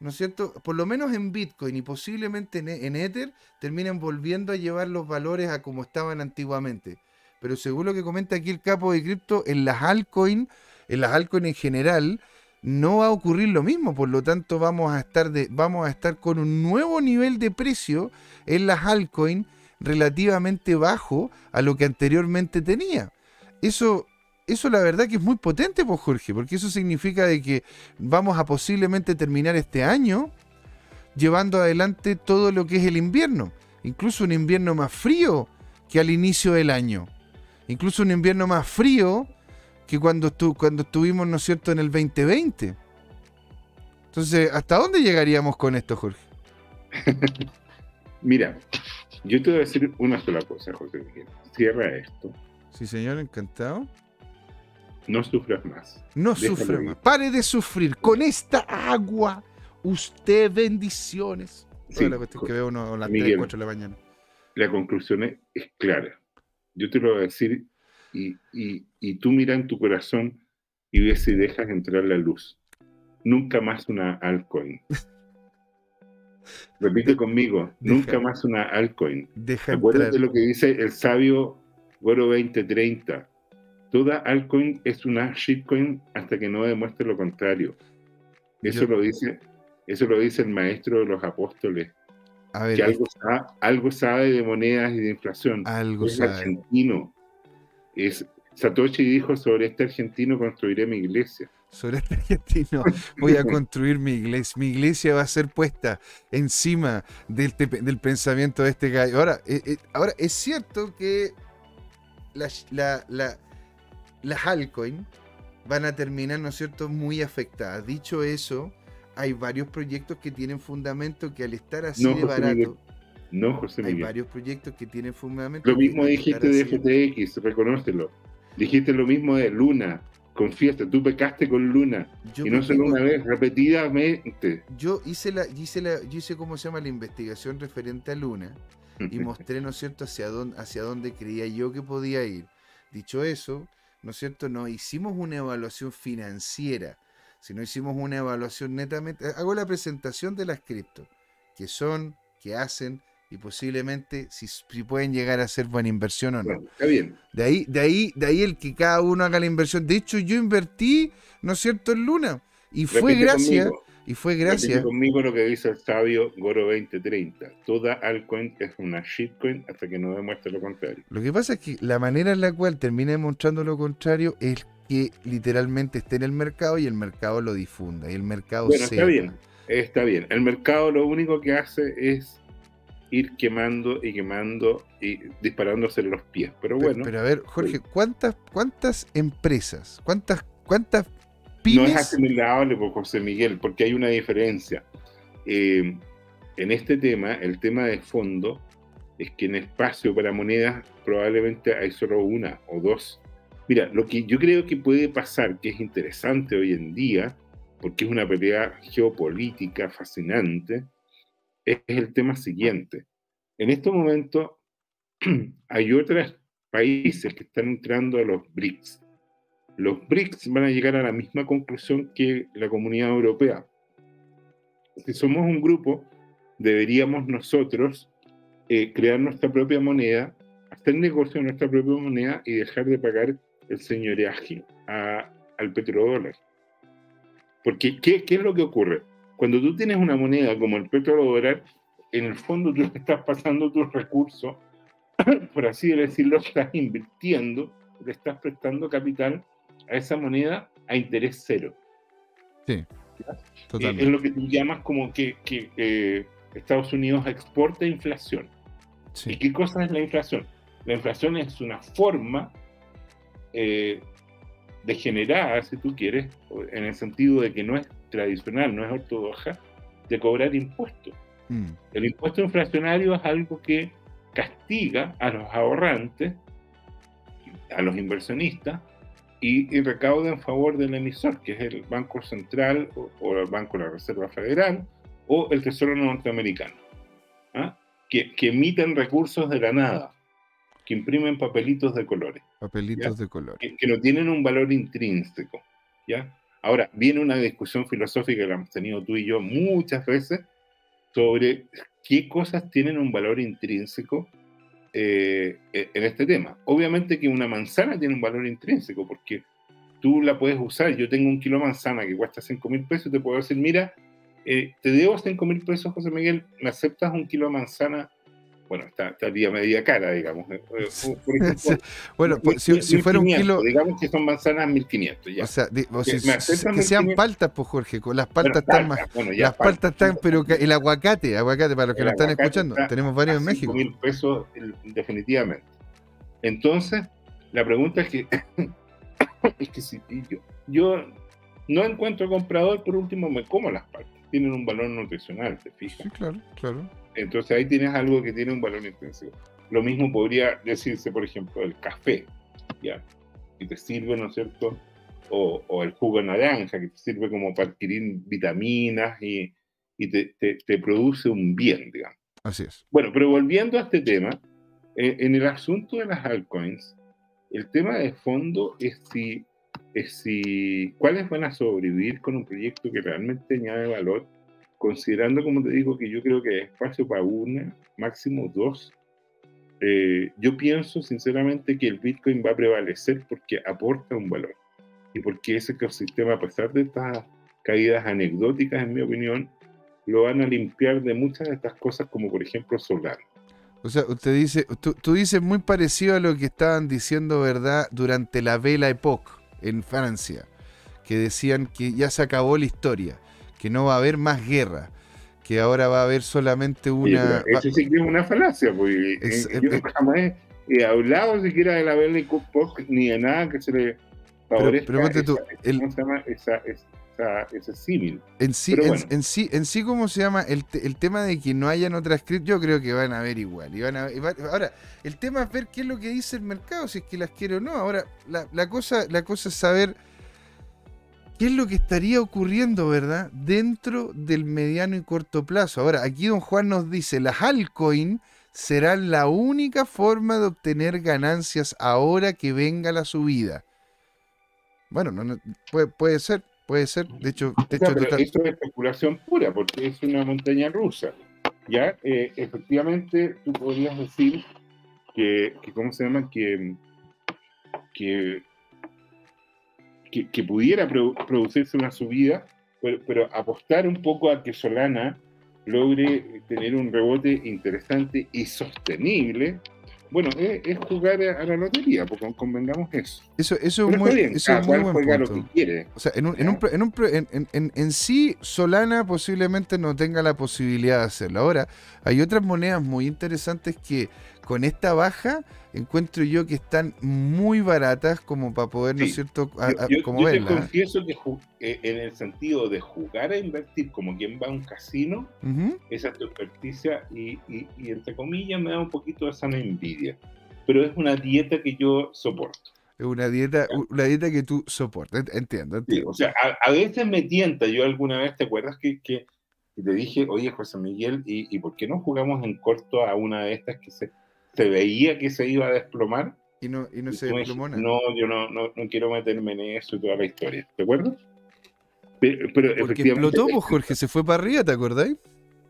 ¿no es cierto?, por lo menos en Bitcoin y posiblemente en, E- en Ether, terminan volviendo a llevar los valores a como estaban antiguamente. Pero según lo que comenta aquí el capo de cripto, en las altcoins, en las altcoins en general, no va a ocurrir lo mismo, por lo tanto vamos a estar vamos a estar con un nuevo nivel de precio en las altcoins relativamente bajo a lo que anteriormente tenía. Eso, eso la verdad que es muy potente, pues Jorge, porque eso significa de que vamos a posiblemente terminar este año llevando adelante todo lo que es el invierno, incluso un invierno más frío que al inicio del año, incluso un invierno más frío que cuando, estu- cuando estuvimos, ¿no es cierto?, en el 2020. Entonces, ¿hasta dónde llegaríamos con esto, Jorge? Mira, yo te voy a decir una sola cosa, Miguel. Cierra esto. Sí, señor, encantado. No sufras más. No sufra más. Pare de sufrir. Con esta agua, usted bendiciones. Toda la cuestión que veo uno a las Miguel. 3, 4 de la mañana. La conclusión es, es clara. Yo te lo voy a decir y, y- y tú mira en tu corazón y ves si dejas entrar la luz. Nunca más una altcoin. Repite conmigo, Deja- nunca más una altcoin. Deja Acuérdate entrar. lo que dice el sabio Goro 2030. Toda altcoin es una shitcoin hasta que no demuestre lo contrario. Eso Yo- lo dice, eso lo dice el maestro de los apóstoles, A ver, que algo, sa- algo sabe de monedas y de inflación. algo es sabe. argentino. Es, Satoshi dijo, sobre este argentino construiré mi iglesia. Sobre este argentino voy a construir mi iglesia. Mi iglesia va a ser puesta encima del, pensamiento de este gallo. Ahora, eh, eh, ahora es cierto que la- las altcoins van a terminar, ¿no es cierto?, muy afectadas. Dicho eso, hay varios proyectos que tienen fundamento que al estar así No, de José Miguel, barato, No, José hay Miguel. varios proyectos que tienen fundamento. Lo mismo dijiste de FTX, reconócelo. Dijiste lo mismo de Luna. Confiesa, tú pecaste con Luna. Yo y no solo una vez, repetidamente. yo hice la, hice la, yo hice cómo se llama la investigación referente a Luna y mostré, ¿no es cierto?, hacia dónde, hacia dónde creía yo que podía ir. Dicho eso, ¿no es cierto?, no hicimos una evaluación financiera, sino hicimos una evaluación netamente. Hago la presentación de las cripto, que son, que hacen y posiblemente si, si pueden llegar a ser buena inversión o no. Bueno, está bien. De ahí, de ahí, de ahí el que cada uno haga la inversión. De hecho, yo invertí, ¿no es cierto?, en Luna. Y fue gracias, conmigo. Y fue gracias. conmigo lo que dice el sabio Goro 2030. Toda altcoin es una shitcoin hasta que no demuestre lo contrario. Lo que pasa es que la manera en la cual termina demostrando lo contrario es que literalmente esté en el mercado y el mercado lo difunda. Y el mercado Bueno, sepa. está bien. Está bien. El mercado lo único que hace es ir quemando y quemando y disparándose en los pies. Pero Pero, bueno, pero a ver, Jorge, ¿cuántas, cuántas empresas, cuántas, cuántas no es asimilable por José Miguel, porque hay una diferencia. Eh, en este tema, el tema de fondo es que en espacio para monedas probablemente hay solo una o dos. Mira, lo que yo creo que puede pasar, que es interesante hoy en día, porque es una pelea geopolítica fascinante, es el tema siguiente. En este momento hay otros países que están entrando a los BRICS. Los BRICS van a llegar a la misma conclusión que la comunidad europea. Si somos un grupo, deberíamos nosotros eh, crear nuestra propia moneda, hacer negocio en nuestra propia moneda y dejar de pagar el señoreaje a- al petrodólar. Porque, ¿qué, ¿qué es lo que ocurre? Cuando tú tienes una moneda como el petrodólar, en el fondo tú estás pasando tus recursos, por así decirlo, estás invirtiendo, le estás prestando capital a esa moneda a interés cero. Eh, Totalmente. es lo que tú llamas como que, que, eh, Estados Unidos exporta inflación. ¿Y Sí. qué cosa es la inflación? La inflación es una forma eh, degenerada, si tú quieres, en el sentido de que no es tradicional, no es ortodoxa, de cobrar impuestos. Mm. El impuesto inflacionario es algo que castiga a los ahorrantes, a los inversionistas, y, y recauda en favor del emisor, que es el Banco Central o, o el Banco de la Reserva Federal o el Tesoro Norteamericano, ¿ah? que, que emiten recursos de la nada, que imprimen papelitos de colores Papelitos de color. que, que no tienen un valor intrínseco. ¿ya? Ahora, viene una discusión filosófica que la hemos tenido tú y yo muchas veces sobre qué cosas tienen un valor intrínseco eh, e- en este tema. Obviamente que una manzana tiene un valor intrínseco porque tú la puedes usar. Yo tengo un kilo de manzana que cuesta 5 mil pesos y te puedo decir, mira, eh, te debo 5 mil pesos, José Miguel, ¿me aceptas un kilo de manzana? Bueno, está, está día media cara, digamos. Eh, por ejemplo, Bueno, pues, si, si fuera un 1500, kilo, Digamos que son manzanas 1500, ya. o sea, o Que si- me si- aceptan que sean 1500. paltas, pues Jorge, las Bueno, paltas están más. bueno, ya Las paltas palta. están, pero el aguacate, aguacate para los que nos están escuchando, está tenemos varios en México. 5 mil pesos definitivamente. Entonces, la pregunta es que, es que si yo, yo no encuentro comprador, por último me como las partes. Tienen un valor nutricional, ¿te fijas? Sí, claro, claro. Entonces ahí tienes algo que tiene un valor intrínseco. Lo mismo podría decirse, por ejemplo, del café, ¿ya? Que te sirve, ¿no es cierto? O, o el jugo de naranja, que te sirve como para adquirir vitaminas y, y te, te- te produce un bien, digamos. Así es. Bueno, pero volviendo a este tema, eh, en el asunto de las altcoins, el tema de fondo es si, es si cuáles van a sobrevivir con un proyecto que realmente añade valor, considerando, como te digo, que yo creo que hay espacio para una, máximo dos. Eh, yo pienso sinceramente que el Bitcoin va a prevalecer porque aporta un valor y porque ese ecosistema, a pesar de estas caídas anecdóticas, en mi opinión, lo van a limpiar de muchas de estas cosas, como por ejemplo Solar. O sea, usted dice, tú, tú dices muy parecido a lo que estaban diciendo, ¿verdad? Durante la Belle Époque en Francia, que decían que ya se acabó la historia, que no va a haber más guerra, que ahora va a haber solamente una... pero eso sí que es una falacia, porque Es- eh, yo eh, jamás he, hablado siquiera de la Belle Époque ni de nada que se le favorezca pero ponte tú, el- ¿cómo se llama? Esa, esa, ese símil. En sí, Pero en, bueno. en sí, en sí, ¿cómo se llama? El, el tema de que no hayan otras cripto, yo creo que van a haber igual. y van a- y va- ahora, el tema es ver qué es lo que dice el mercado, si es que las quiere o no. Ahora, la, la cosa, la cosa es saber qué es lo que estaría ocurriendo, ¿verdad? Dentro del mediano y corto plazo. Ahora, aquí don Juan nos dice, las altcoin serán la única forma de obtener ganancias ahora que venga la subida. Bueno, no, no- puede, puede ser, puede ser. De hecho, de hecho pero total- esto es especulación pura, porque es una montaña rusa. Ya, Eh, efectivamente, tú podrías decir que, que, ¿cómo se llama? Que, que, que, que pudiera produ- producirse una subida, pero, pero apostar un poco a que Solana logre tener un rebote interesante y sostenible, bueno, es, es jugar a, a la lotería, porque convengamos eso. Eso, eso es muy, bien, eso cada es muy cual buen juega lo que quiere. O sea, en, un, en, un, en, un pro- en, en- en- en sí, Solana posiblemente no tenga la posibilidad de hacerlo. Ahora, hay otras monedas muy interesantes que con esta baja encuentro yo que están muy baratas como para poder, ¿no es cierto?, a- Yo, a- yo- como yo te verla. confieso que eh, en el sentido de jugar a invertir como quien va a un casino, esa es tu experticia y, y- y entre comillas me da un poquito de sana envidia. Pero es una dieta que yo soporto. Es una dieta, una dieta que tú soportas. Ent- Entiendo, Sí, entiendo. o sea, a, a veces me tienta. Yo alguna vez, ¿te acuerdas que, que- que te dije, oye, José Miguel, ¿y, y por qué no jugamos en corto a una de estas que se, se veía que se iba a desplomar? Y no, y no se desplomó nada. no, yo no, no, no quiero meterme en eso y toda la historia. ¿Te acuerdas? Pero, pero Porque explotó, pues Jorge, se fue para arriba, ¿te acordáis?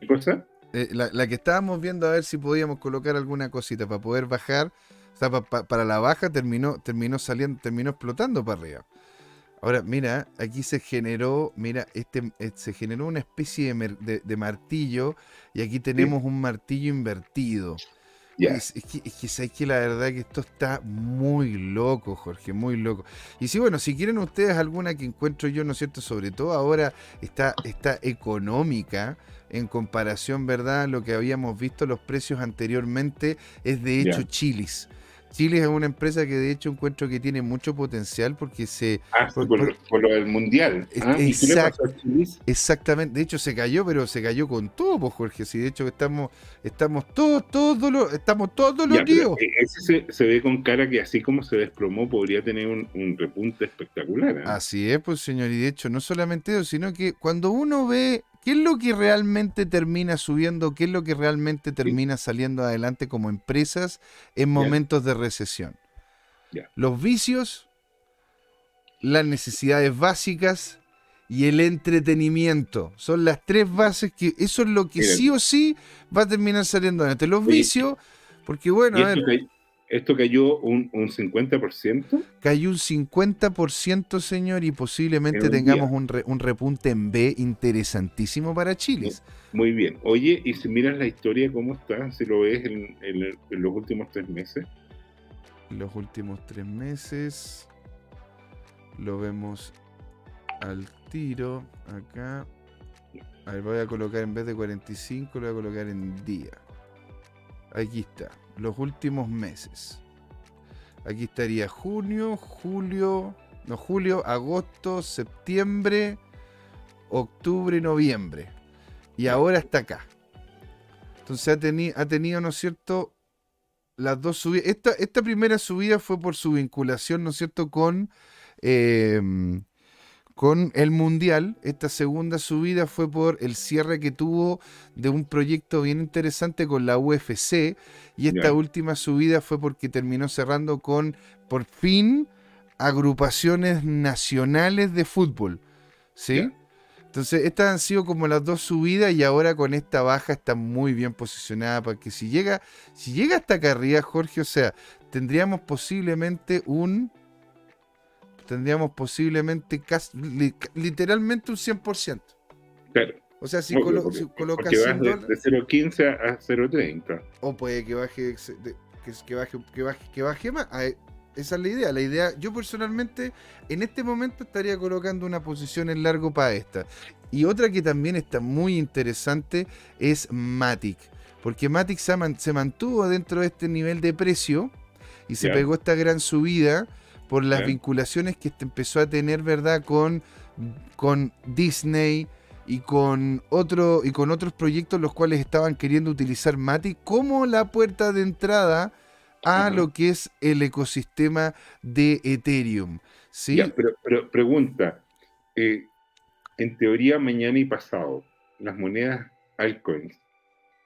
¿qué cosa? Eh, la, la que estábamos viendo a ver si podíamos colocar alguna cosita para poder bajar, o sea, pa- pa- para la baja terminó, terminó saliendo, terminó explotando para arriba. Ahora, mira, aquí se generó, mira, este eh, se generó una especie de, mer- de- de martillo y aquí tenemos un martillo invertido. Es, es que, es que sabes que la verdad que esto está muy loco, Jorge, muy loco. Y sí, bueno, si quieren ustedes alguna que encuentro yo, ¿no es cierto? Sobre todo ahora está, está económica en comparación, ¿verdad? a Lo que habíamos visto, los precios anteriormente, es de hecho Ya. Chilis. Chilis es una empresa que de hecho encuentro que tiene mucho potencial porque se, Ah, por- por, lo del mundial. Ah. Exactamente, de hecho se cayó, pero se cayó con todo, pues Jorge. Sí, de hecho estamos, estamos todos, todos dolo- estamos todos doloridos. eh, ese se, se ve con cara que así como se desplomó podría tener un, un repunte espectacular. ¿eh? Así es, pues señor, y de hecho no solamente eso, sino que cuando uno ve qué es lo que realmente termina subiendo, qué es lo que realmente termina saliendo adelante como empresas en momentos de recesión. Los vicios, las necesidades básicas y el entretenimiento. Son las tres bases que eso es lo que sí o sí va a terminar saliendo adelante. Los vicios, porque bueno, ¿Y a ver, esto, cay- esto cayó un, un 50%? cayó un 50%, señor, y posiblemente un tengamos un, re- un repunte en B interesantísimo para Chile. Muy bien. Oye, y si miras la historia, ¿cómo está? Si lo ves en, en- en los últimos tres meses. Los últimos tres meses lo vemos al tiro acá. A ver, voy a colocar en vez de 45, lo voy a colocar en día. Aquí está, los últimos meses. Aquí estaría junio, julio, no, julio, agosto, septiembre, octubre, noviembre. Y ahora está acá. Entonces ha, ha tenido, ¿no es cierto? Las dos subidas. Esta, esta primera subida fue por su vinculación, ¿no es cierto?, con, eh, con el Mundial. Esta segunda subida fue por el cierre que tuvo de un proyecto bien interesante con la UFC. Y esta última subida fue porque terminó cerrando con, por fin, agrupaciones nacionales de fútbol. ¿Sí? Entonces, estas han sido como las dos subidas y ahora con esta baja está muy bien posicionada para que si llega, si llega hasta acá arriba, Jorge, o sea, tendríamos posiblemente un, tendríamos posiblemente casi, li- literalmente un 100%. Claro. O sea, si, colo- porque, si colocas porque 100 vas de, dólares, de 0.15 a, a 0.30. o puede que baje, de- que, que baje, que baje, que baje más. Ah, Esa es la idea. La idea, yo personalmente, en este momento estaría colocando una posición en largo para esta. Y otra que también está muy interesante es Matic. Porque Matic se, man- se mantuvo dentro de este nivel de precio y se pegó esta gran subida por las vinculaciones que empezó a tener, ¿verdad? Con, con Disney y con otro y con otros proyectos los cuales estaban queriendo utilizar Matic como la puerta de entrada a lo que es el ecosistema de Ethereum. ¿sí? Ya, pero, pero pregunta, eh, en teoría mañana y pasado, las monedas altcoins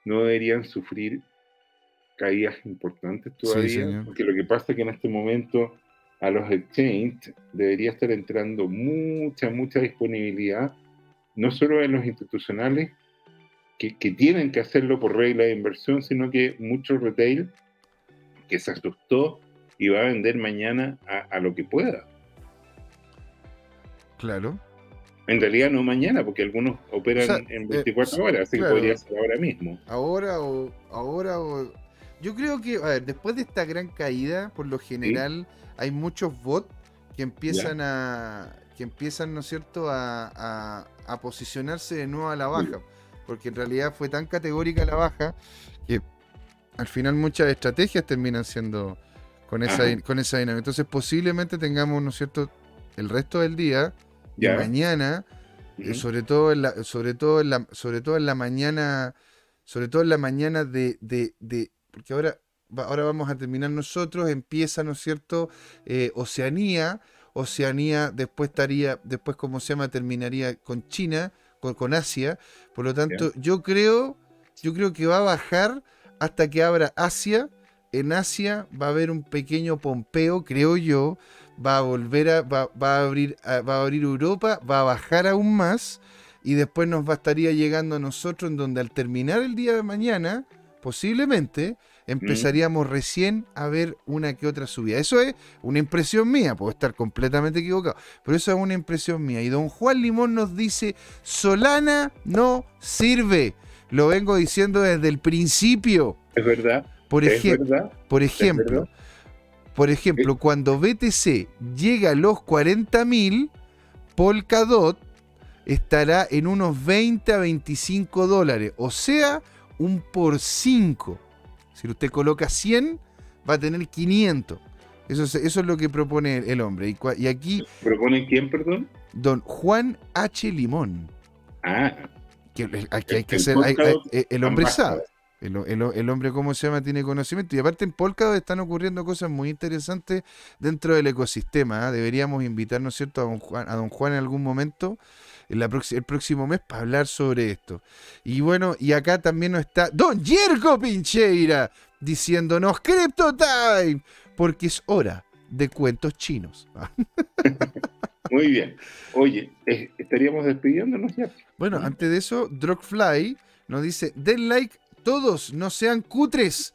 no deberían sufrir caídas importantes todavía, porque lo que pasa es que en este momento a los exchanges debería estar entrando mucha, mucha disponibilidad, no solo en los institucionales, que, que tienen que hacerlo por regla de inversión, sino que mucho retail que se asustó y va a vender mañana a, a lo que pueda. Claro. En realidad no mañana, porque algunos operan O sea, en eh, 24 horas, así claro. que podría ser ahora mismo. Ahora o. Ahora o. Yo creo que, a ver, después de esta gran caída, por lo general, hay muchos bots que empiezan a. que empiezan, ¿no es cierto?, a, a- a posicionarse de nuevo a la baja. Porque en realidad fue tan categórica la baja que al final muchas estrategias terminan siendo con esa, Ajá. con esa dinámica. Entonces, posiblemente tengamos, ¿no es cierto?, el resto del día mañana eh, Ujú. sobre todo en la, sobre todo en la, sobre todo en la mañana, sobre todo en la mañana de, de, de- porque ahora, ahora vamos a terminar nosotros, empieza, ¿no es cierto? Eh, Oceanía, Oceanía después estaría, después como se llama, terminaría con China, con, con Asia, por lo tanto, yo creo, yo creo que va a bajar hasta que abra Asia. En Asia va a haber un pequeño pompeo, creo yo, va a volver a, va, va a abrir, a- va a abrir Europa, va a bajar aún más. Y después nos va, estaría llegando a nosotros en donde al terminar el día de mañana, posiblemente, empezaríamos recién a ver una que otra subida. Eso es una impresión mía, puedo estar completamente equivocado, pero eso es una impresión mía. Y don Juan Limón nos dice, Solana no sirve. Lo vengo diciendo desde el principio. Es verdad, Por, es ejem- verdad. por ejemplo, verdad. por ejemplo, cuando BTC llega a los 40.000, Polkadot estará en unos 20 a 25 dólares. O sea, un por 5. Si usted coloca 100, va a tener 500. Eso es, eso es lo que propone el, hombre. Y, aquí, ¿Propone quién, perdón? don Juan H. Limón. Ah, Que, aquí hay que el ser. hay- hay- Polkadot el, hombre sabe. El, el- el hombre, ¿cómo se llama? Tiene conocimiento. Y aparte en Polkadot están ocurriendo cosas muy interesantes dentro del ecosistema. ¿ah? Deberíamos invitar, ¿no es cierto?, a don Juan, a don Juan en algún momento, en la el próximo mes, para hablar sobre esto. Y bueno, y acá también nos está Don Yerko Pincheira diciéndonos Crypto Time, porque es hora de cuentos chinos. muy bien. Oye, eh, estaríamos despidiéndonos ya. Bueno, antes de eso, Drogfly nos dice, den like todos, no sean cutres.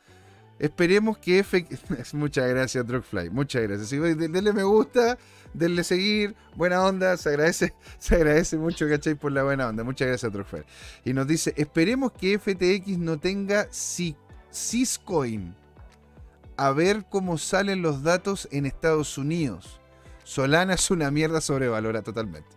Esperemos que. Muchas gracias, Drogfly. Muchas gracias. Denle me gusta, denle seguir, buena onda, se agradece, se agradece mucho, ¿cachai? Por la buena onda. Muchas gracias, Drogfly. Y nos dice, esperemos que FTX no tenga Syscoin. A ver cómo salen los datos en Estados Unidos. Solana es una mierda sobrevalora totalmente.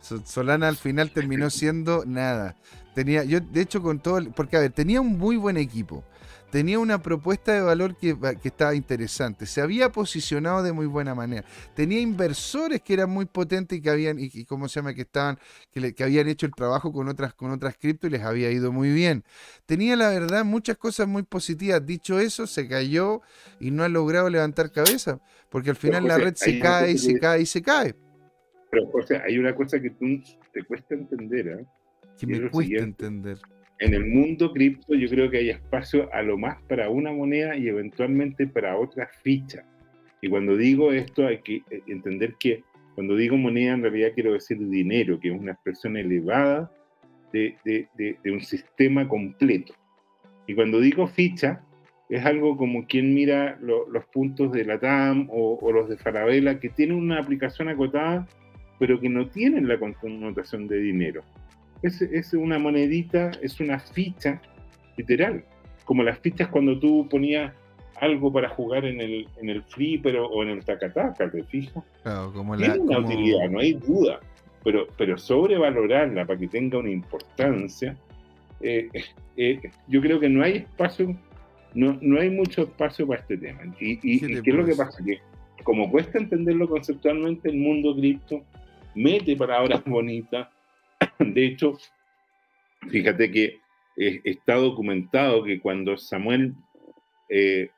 So- Solana al final terminó siendo nada. Tenía, yo de hecho con todo, el- porque a ver, tenía un muy buen equipo. Tenía una propuesta de valor que, que estaba interesante. Se había posicionado de muy buena manera. Tenía inversores que eran muy potentes y que habían, y, y cómo se llama, que estaban, que, le- que habían hecho el trabajo con otras, con otras cripto y les había ido muy bien. Tenía la verdad muchas cosas muy positivas. Dicho eso, se cayó y no ha logrado levantar cabeza. Porque al final la José, red se cae y se cae y se cae. Pero, o sea, hay una cosa que tú te cuesta entender, ¿eh? Que me cuesta siguiente. entender. En el mundo cripto yo creo que hay espacio a lo más para una moneda y eventualmente para otra ficha. Y cuando digo esto hay que eh, entender que cuando digo moneda en realidad quiero decir dinero, que es una expresión elevada de, de- de- de un sistema completo. Y cuando digo ficha es algo como quien mira lo- los puntos de la TAM o, o los de Farabella que tienen una aplicación acotada pero que no tienen la connotación de dinero es, es una monedita, es una ficha, literal. Como las fichas cuando tú ponías algo para jugar en el, en el free pero, o en el tacataca, ¿te fijas? Claro, como la. Tiene una como- utilidad, no hay duda. Pero, pero sobrevalorarla para que tenga una importancia, eh, eh, yo creo que no hay espacio, no, no hay mucho espacio para este tema. ¿Y, y- ¿Qué y qué es lo que pasa? Que como cuesta entenderlo conceptualmente, el mundo cripto mete palabras bonitas. De hecho, fíjate que eh, está documentado que cuando Samuel eh,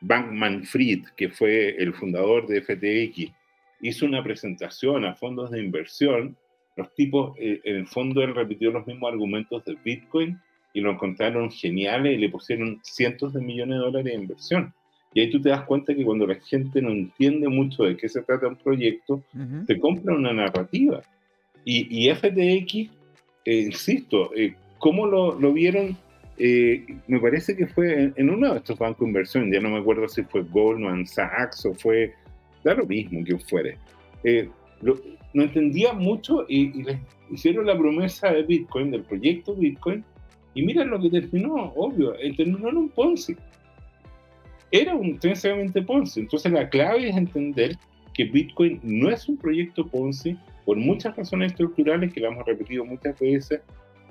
Bankman Fried, que fue el fundador de FTX, hizo una presentación a fondos de inversión, los tipos, eh, en el fondo, él repitió los mismos argumentos de Bitcoin y lo encontraron geniales y le pusieron cientos de millones de dólares de inversión. Y ahí tú te das cuenta que cuando la gente no entiende mucho de qué se trata un proyecto, te compra una narrativa. Y, y FTX, eh, insisto, eh, ¿cómo lo, lo vieron? Eh, me parece que fue en, en uno de estos bancos de inversión, ya no me acuerdo si fue Goldman Sachs o fue, da lo mismo que fuere. Eh, lo- no entendía mucho y, y les hicieron la promesa de Bitcoin, del proyecto Bitcoin, y mira lo que terminó, obvio, eh, terminó en un Ponzi. Era un intensamente Ponzi. Entonces la clave es entender que Bitcoin no es un proyecto Ponzi por muchas razones estructurales que lo hemos repetido muchas veces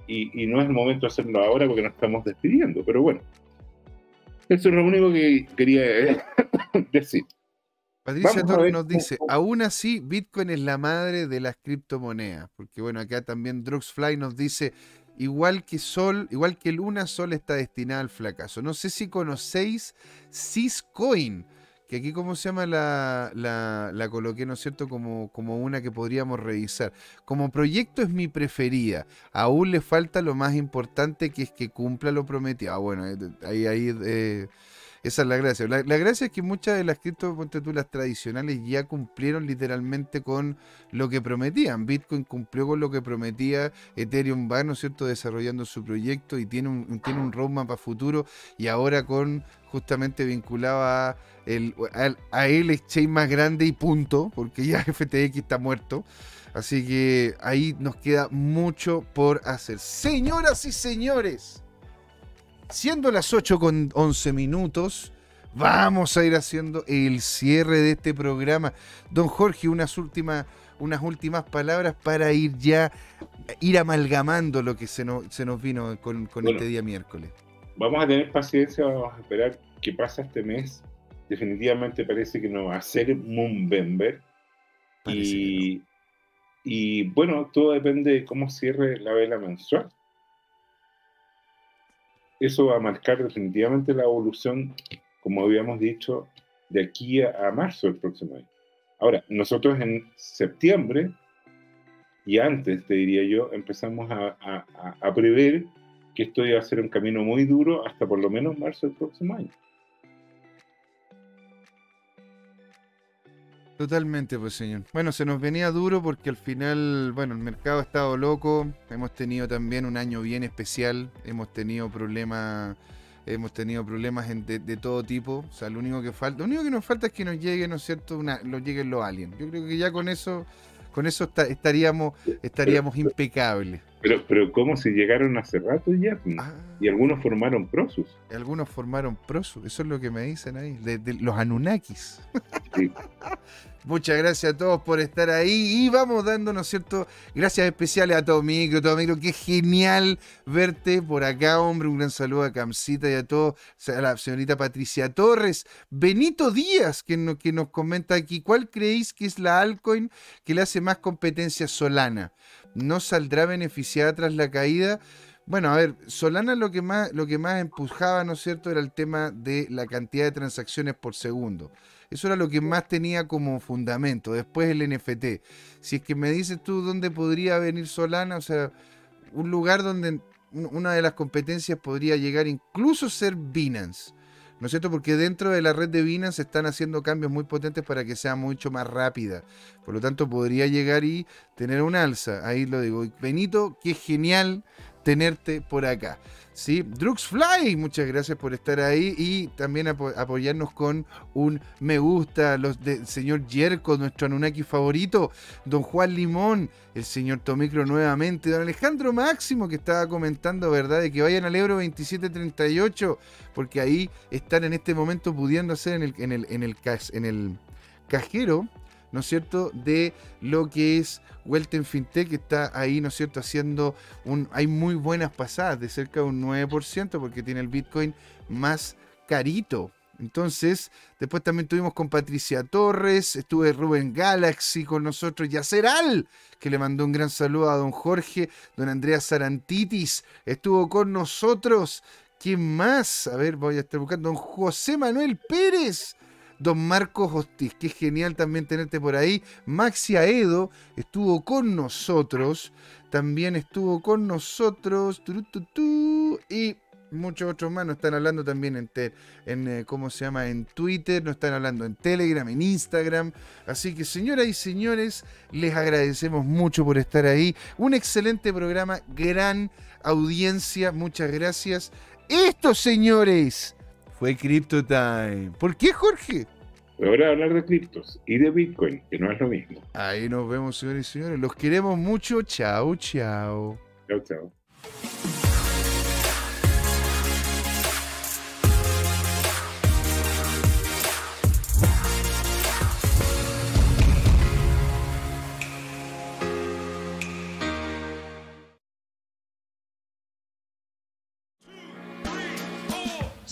y, y no es el momento de hacerlo ahora porque nos estamos despidiendo. Pero bueno, eso es lo único que quería eh, decir. Patricia Torres nos dice, aún así Bitcoin es la madre de las criptomonedas, porque bueno, acá también Druxfly nos dice, igual que Sol, igual que Luna, Sol está destinada al fracaso. No sé si conocéis Syscoin, que aquí cómo se llama la, la, la coloqué, ¿no es cierto? Como, como una que podríamos revisar. Como proyecto es mi preferida. Aún le falta lo más importante que es que cumpla lo prometido. Ah, bueno, eh, ahí, ahí eh, esa es la gracia. La, gracia es que muchas de las cripto, tradicionales ya cumplieron literalmente con lo que prometían. Bitcoin cumplió con lo que prometía. Ethereum va, ¿no es cierto?, desarrollando su proyecto y tiene un, tiene un roadmap a futuro. Y ahora con justamente vinculado a el, al- a el exchange más grande y punto, porque ya FTX está muerto. Así que ahí nos queda mucho por hacer. Señoras y señores, siendo las 8 con 11 minutos, vamos a ir haciendo el cierre de este programa. Don Jorge, unas últimas, unas últimas palabras para ir ya, ir amalgamando lo que se nos, se nos vino con, con Bueno. este día miércoles. Vamos a tener paciencia, vamos a esperar qué pasa este mes. Definitivamente parece que no va a ser Moonbember. Y, y bueno, todo depende de cómo cierre la vela mensual. Eso va a marcar definitivamente la evolución, como habíamos dicho, de aquí a, marzo del próximo año. Ahora, nosotros en septiembre y antes, te diría yo, empezamos a- a prever que esto iba a ser un camino muy duro hasta por lo menos marzo del próximo año. Totalmente, pues señor. Bueno, se nos venía duro porque al final, bueno, el mercado ha estado loco. Hemos tenido también un año bien especial. Hemos tenido problemas, hemos tenido problemas de, de todo tipo. O sea, lo único que falta, lo único que nos falta es que nos llegue, ¿no es cierto? Una, nos lleguen los aliens. Yo creo que ya con eso, con eso esta- estaríamos, estaríamos impecables. Pero, pero ¿cómo si llegaron hace rato ya? Ah, Y algunos formaron Prosus. algunos formaron prosu. Eso es lo que me dicen ahí, de, de los Anunnakis. Sí. Muchas gracias a todos por estar ahí y vamos dando, ¿no es cierto? Gracias especiales a todo micro, todo micro. Qué genial verte por acá, hombre. Un gran saludo a Camcita y a todos, a la señorita Patricia Torres. Benito Díaz, que, no- que nos comenta aquí, ¿cuál creéis que es la altcoin que le hace más competencia Solana? ¿No saldrá beneficiada tras la caída? Bueno, a ver, Solana lo que más, lo que más empujaba, ¿no es cierto?, era el tema de la cantidad de transacciones por segundo. Eso era lo que más tenía como fundamento. Después el NFT. Si es que me dices tú dónde podría venir Solana, o sea, un lugar donde un- una de las competencias podría llegar incluso ser Binance. ¿No es cierto? Porque dentro de la red de Binance están haciendo cambios muy potentes para que sea mucho más rápida. Por lo tanto, podría llegar y tener un alza. Ahí lo digo. Benito, qué genial tenerte por acá. ¿sí? Druxfly, muchas gracias por estar ahí y también apo- apoyarnos con un me gusta, los del señor Yerko, nuestro Anunnaki favorito, don Juan Limón, el señor Tomicro nuevamente, don Alejandro Máximo que estaba comentando, ¿verdad? De que vayan al Euro 2738, porque ahí están en este momento pudiendo hacer en el, en el, en el, en el cajero, ¿no es cierto?, de lo que es Welten Fintech, que está ahí, ¿no es cierto?, haciendo un... Hay muy buenas pasadas, de cerca de un 9%, porque tiene el Bitcoin más carito. Entonces, después también tuvimos con Patricia Torres, estuve Rubén Galaxy con nosotros, Yacer Al, que le mandó un gran saludo a don Jorge, don Andrea Sarantitis, estuvo con nosotros. ¿Quién más? A ver, voy a estar buscando. Don José Manuel Pérez. Don Marcos Hostiz, qué genial también tenerte por ahí. Maxi Aedo estuvo con nosotros. También estuvo con nosotros. Turu, tu, tu, y muchos otros más nos están hablando también en, en eh, ¿cómo se llama? En Twitter, nos están hablando en Telegram, en Instagram. Así que señoras y señores, les agradecemos mucho por estar ahí. Un excelente programa, gran audiencia, muchas gracias. Esto, señores, fue Crypto Time. ¿Por qué, Jorge? Es hora de hablar de criptos y de Bitcoin, que no es lo mismo. Ahí nos vemos, señores y señores. Los queremos mucho. Chao, chao. Chao, chao.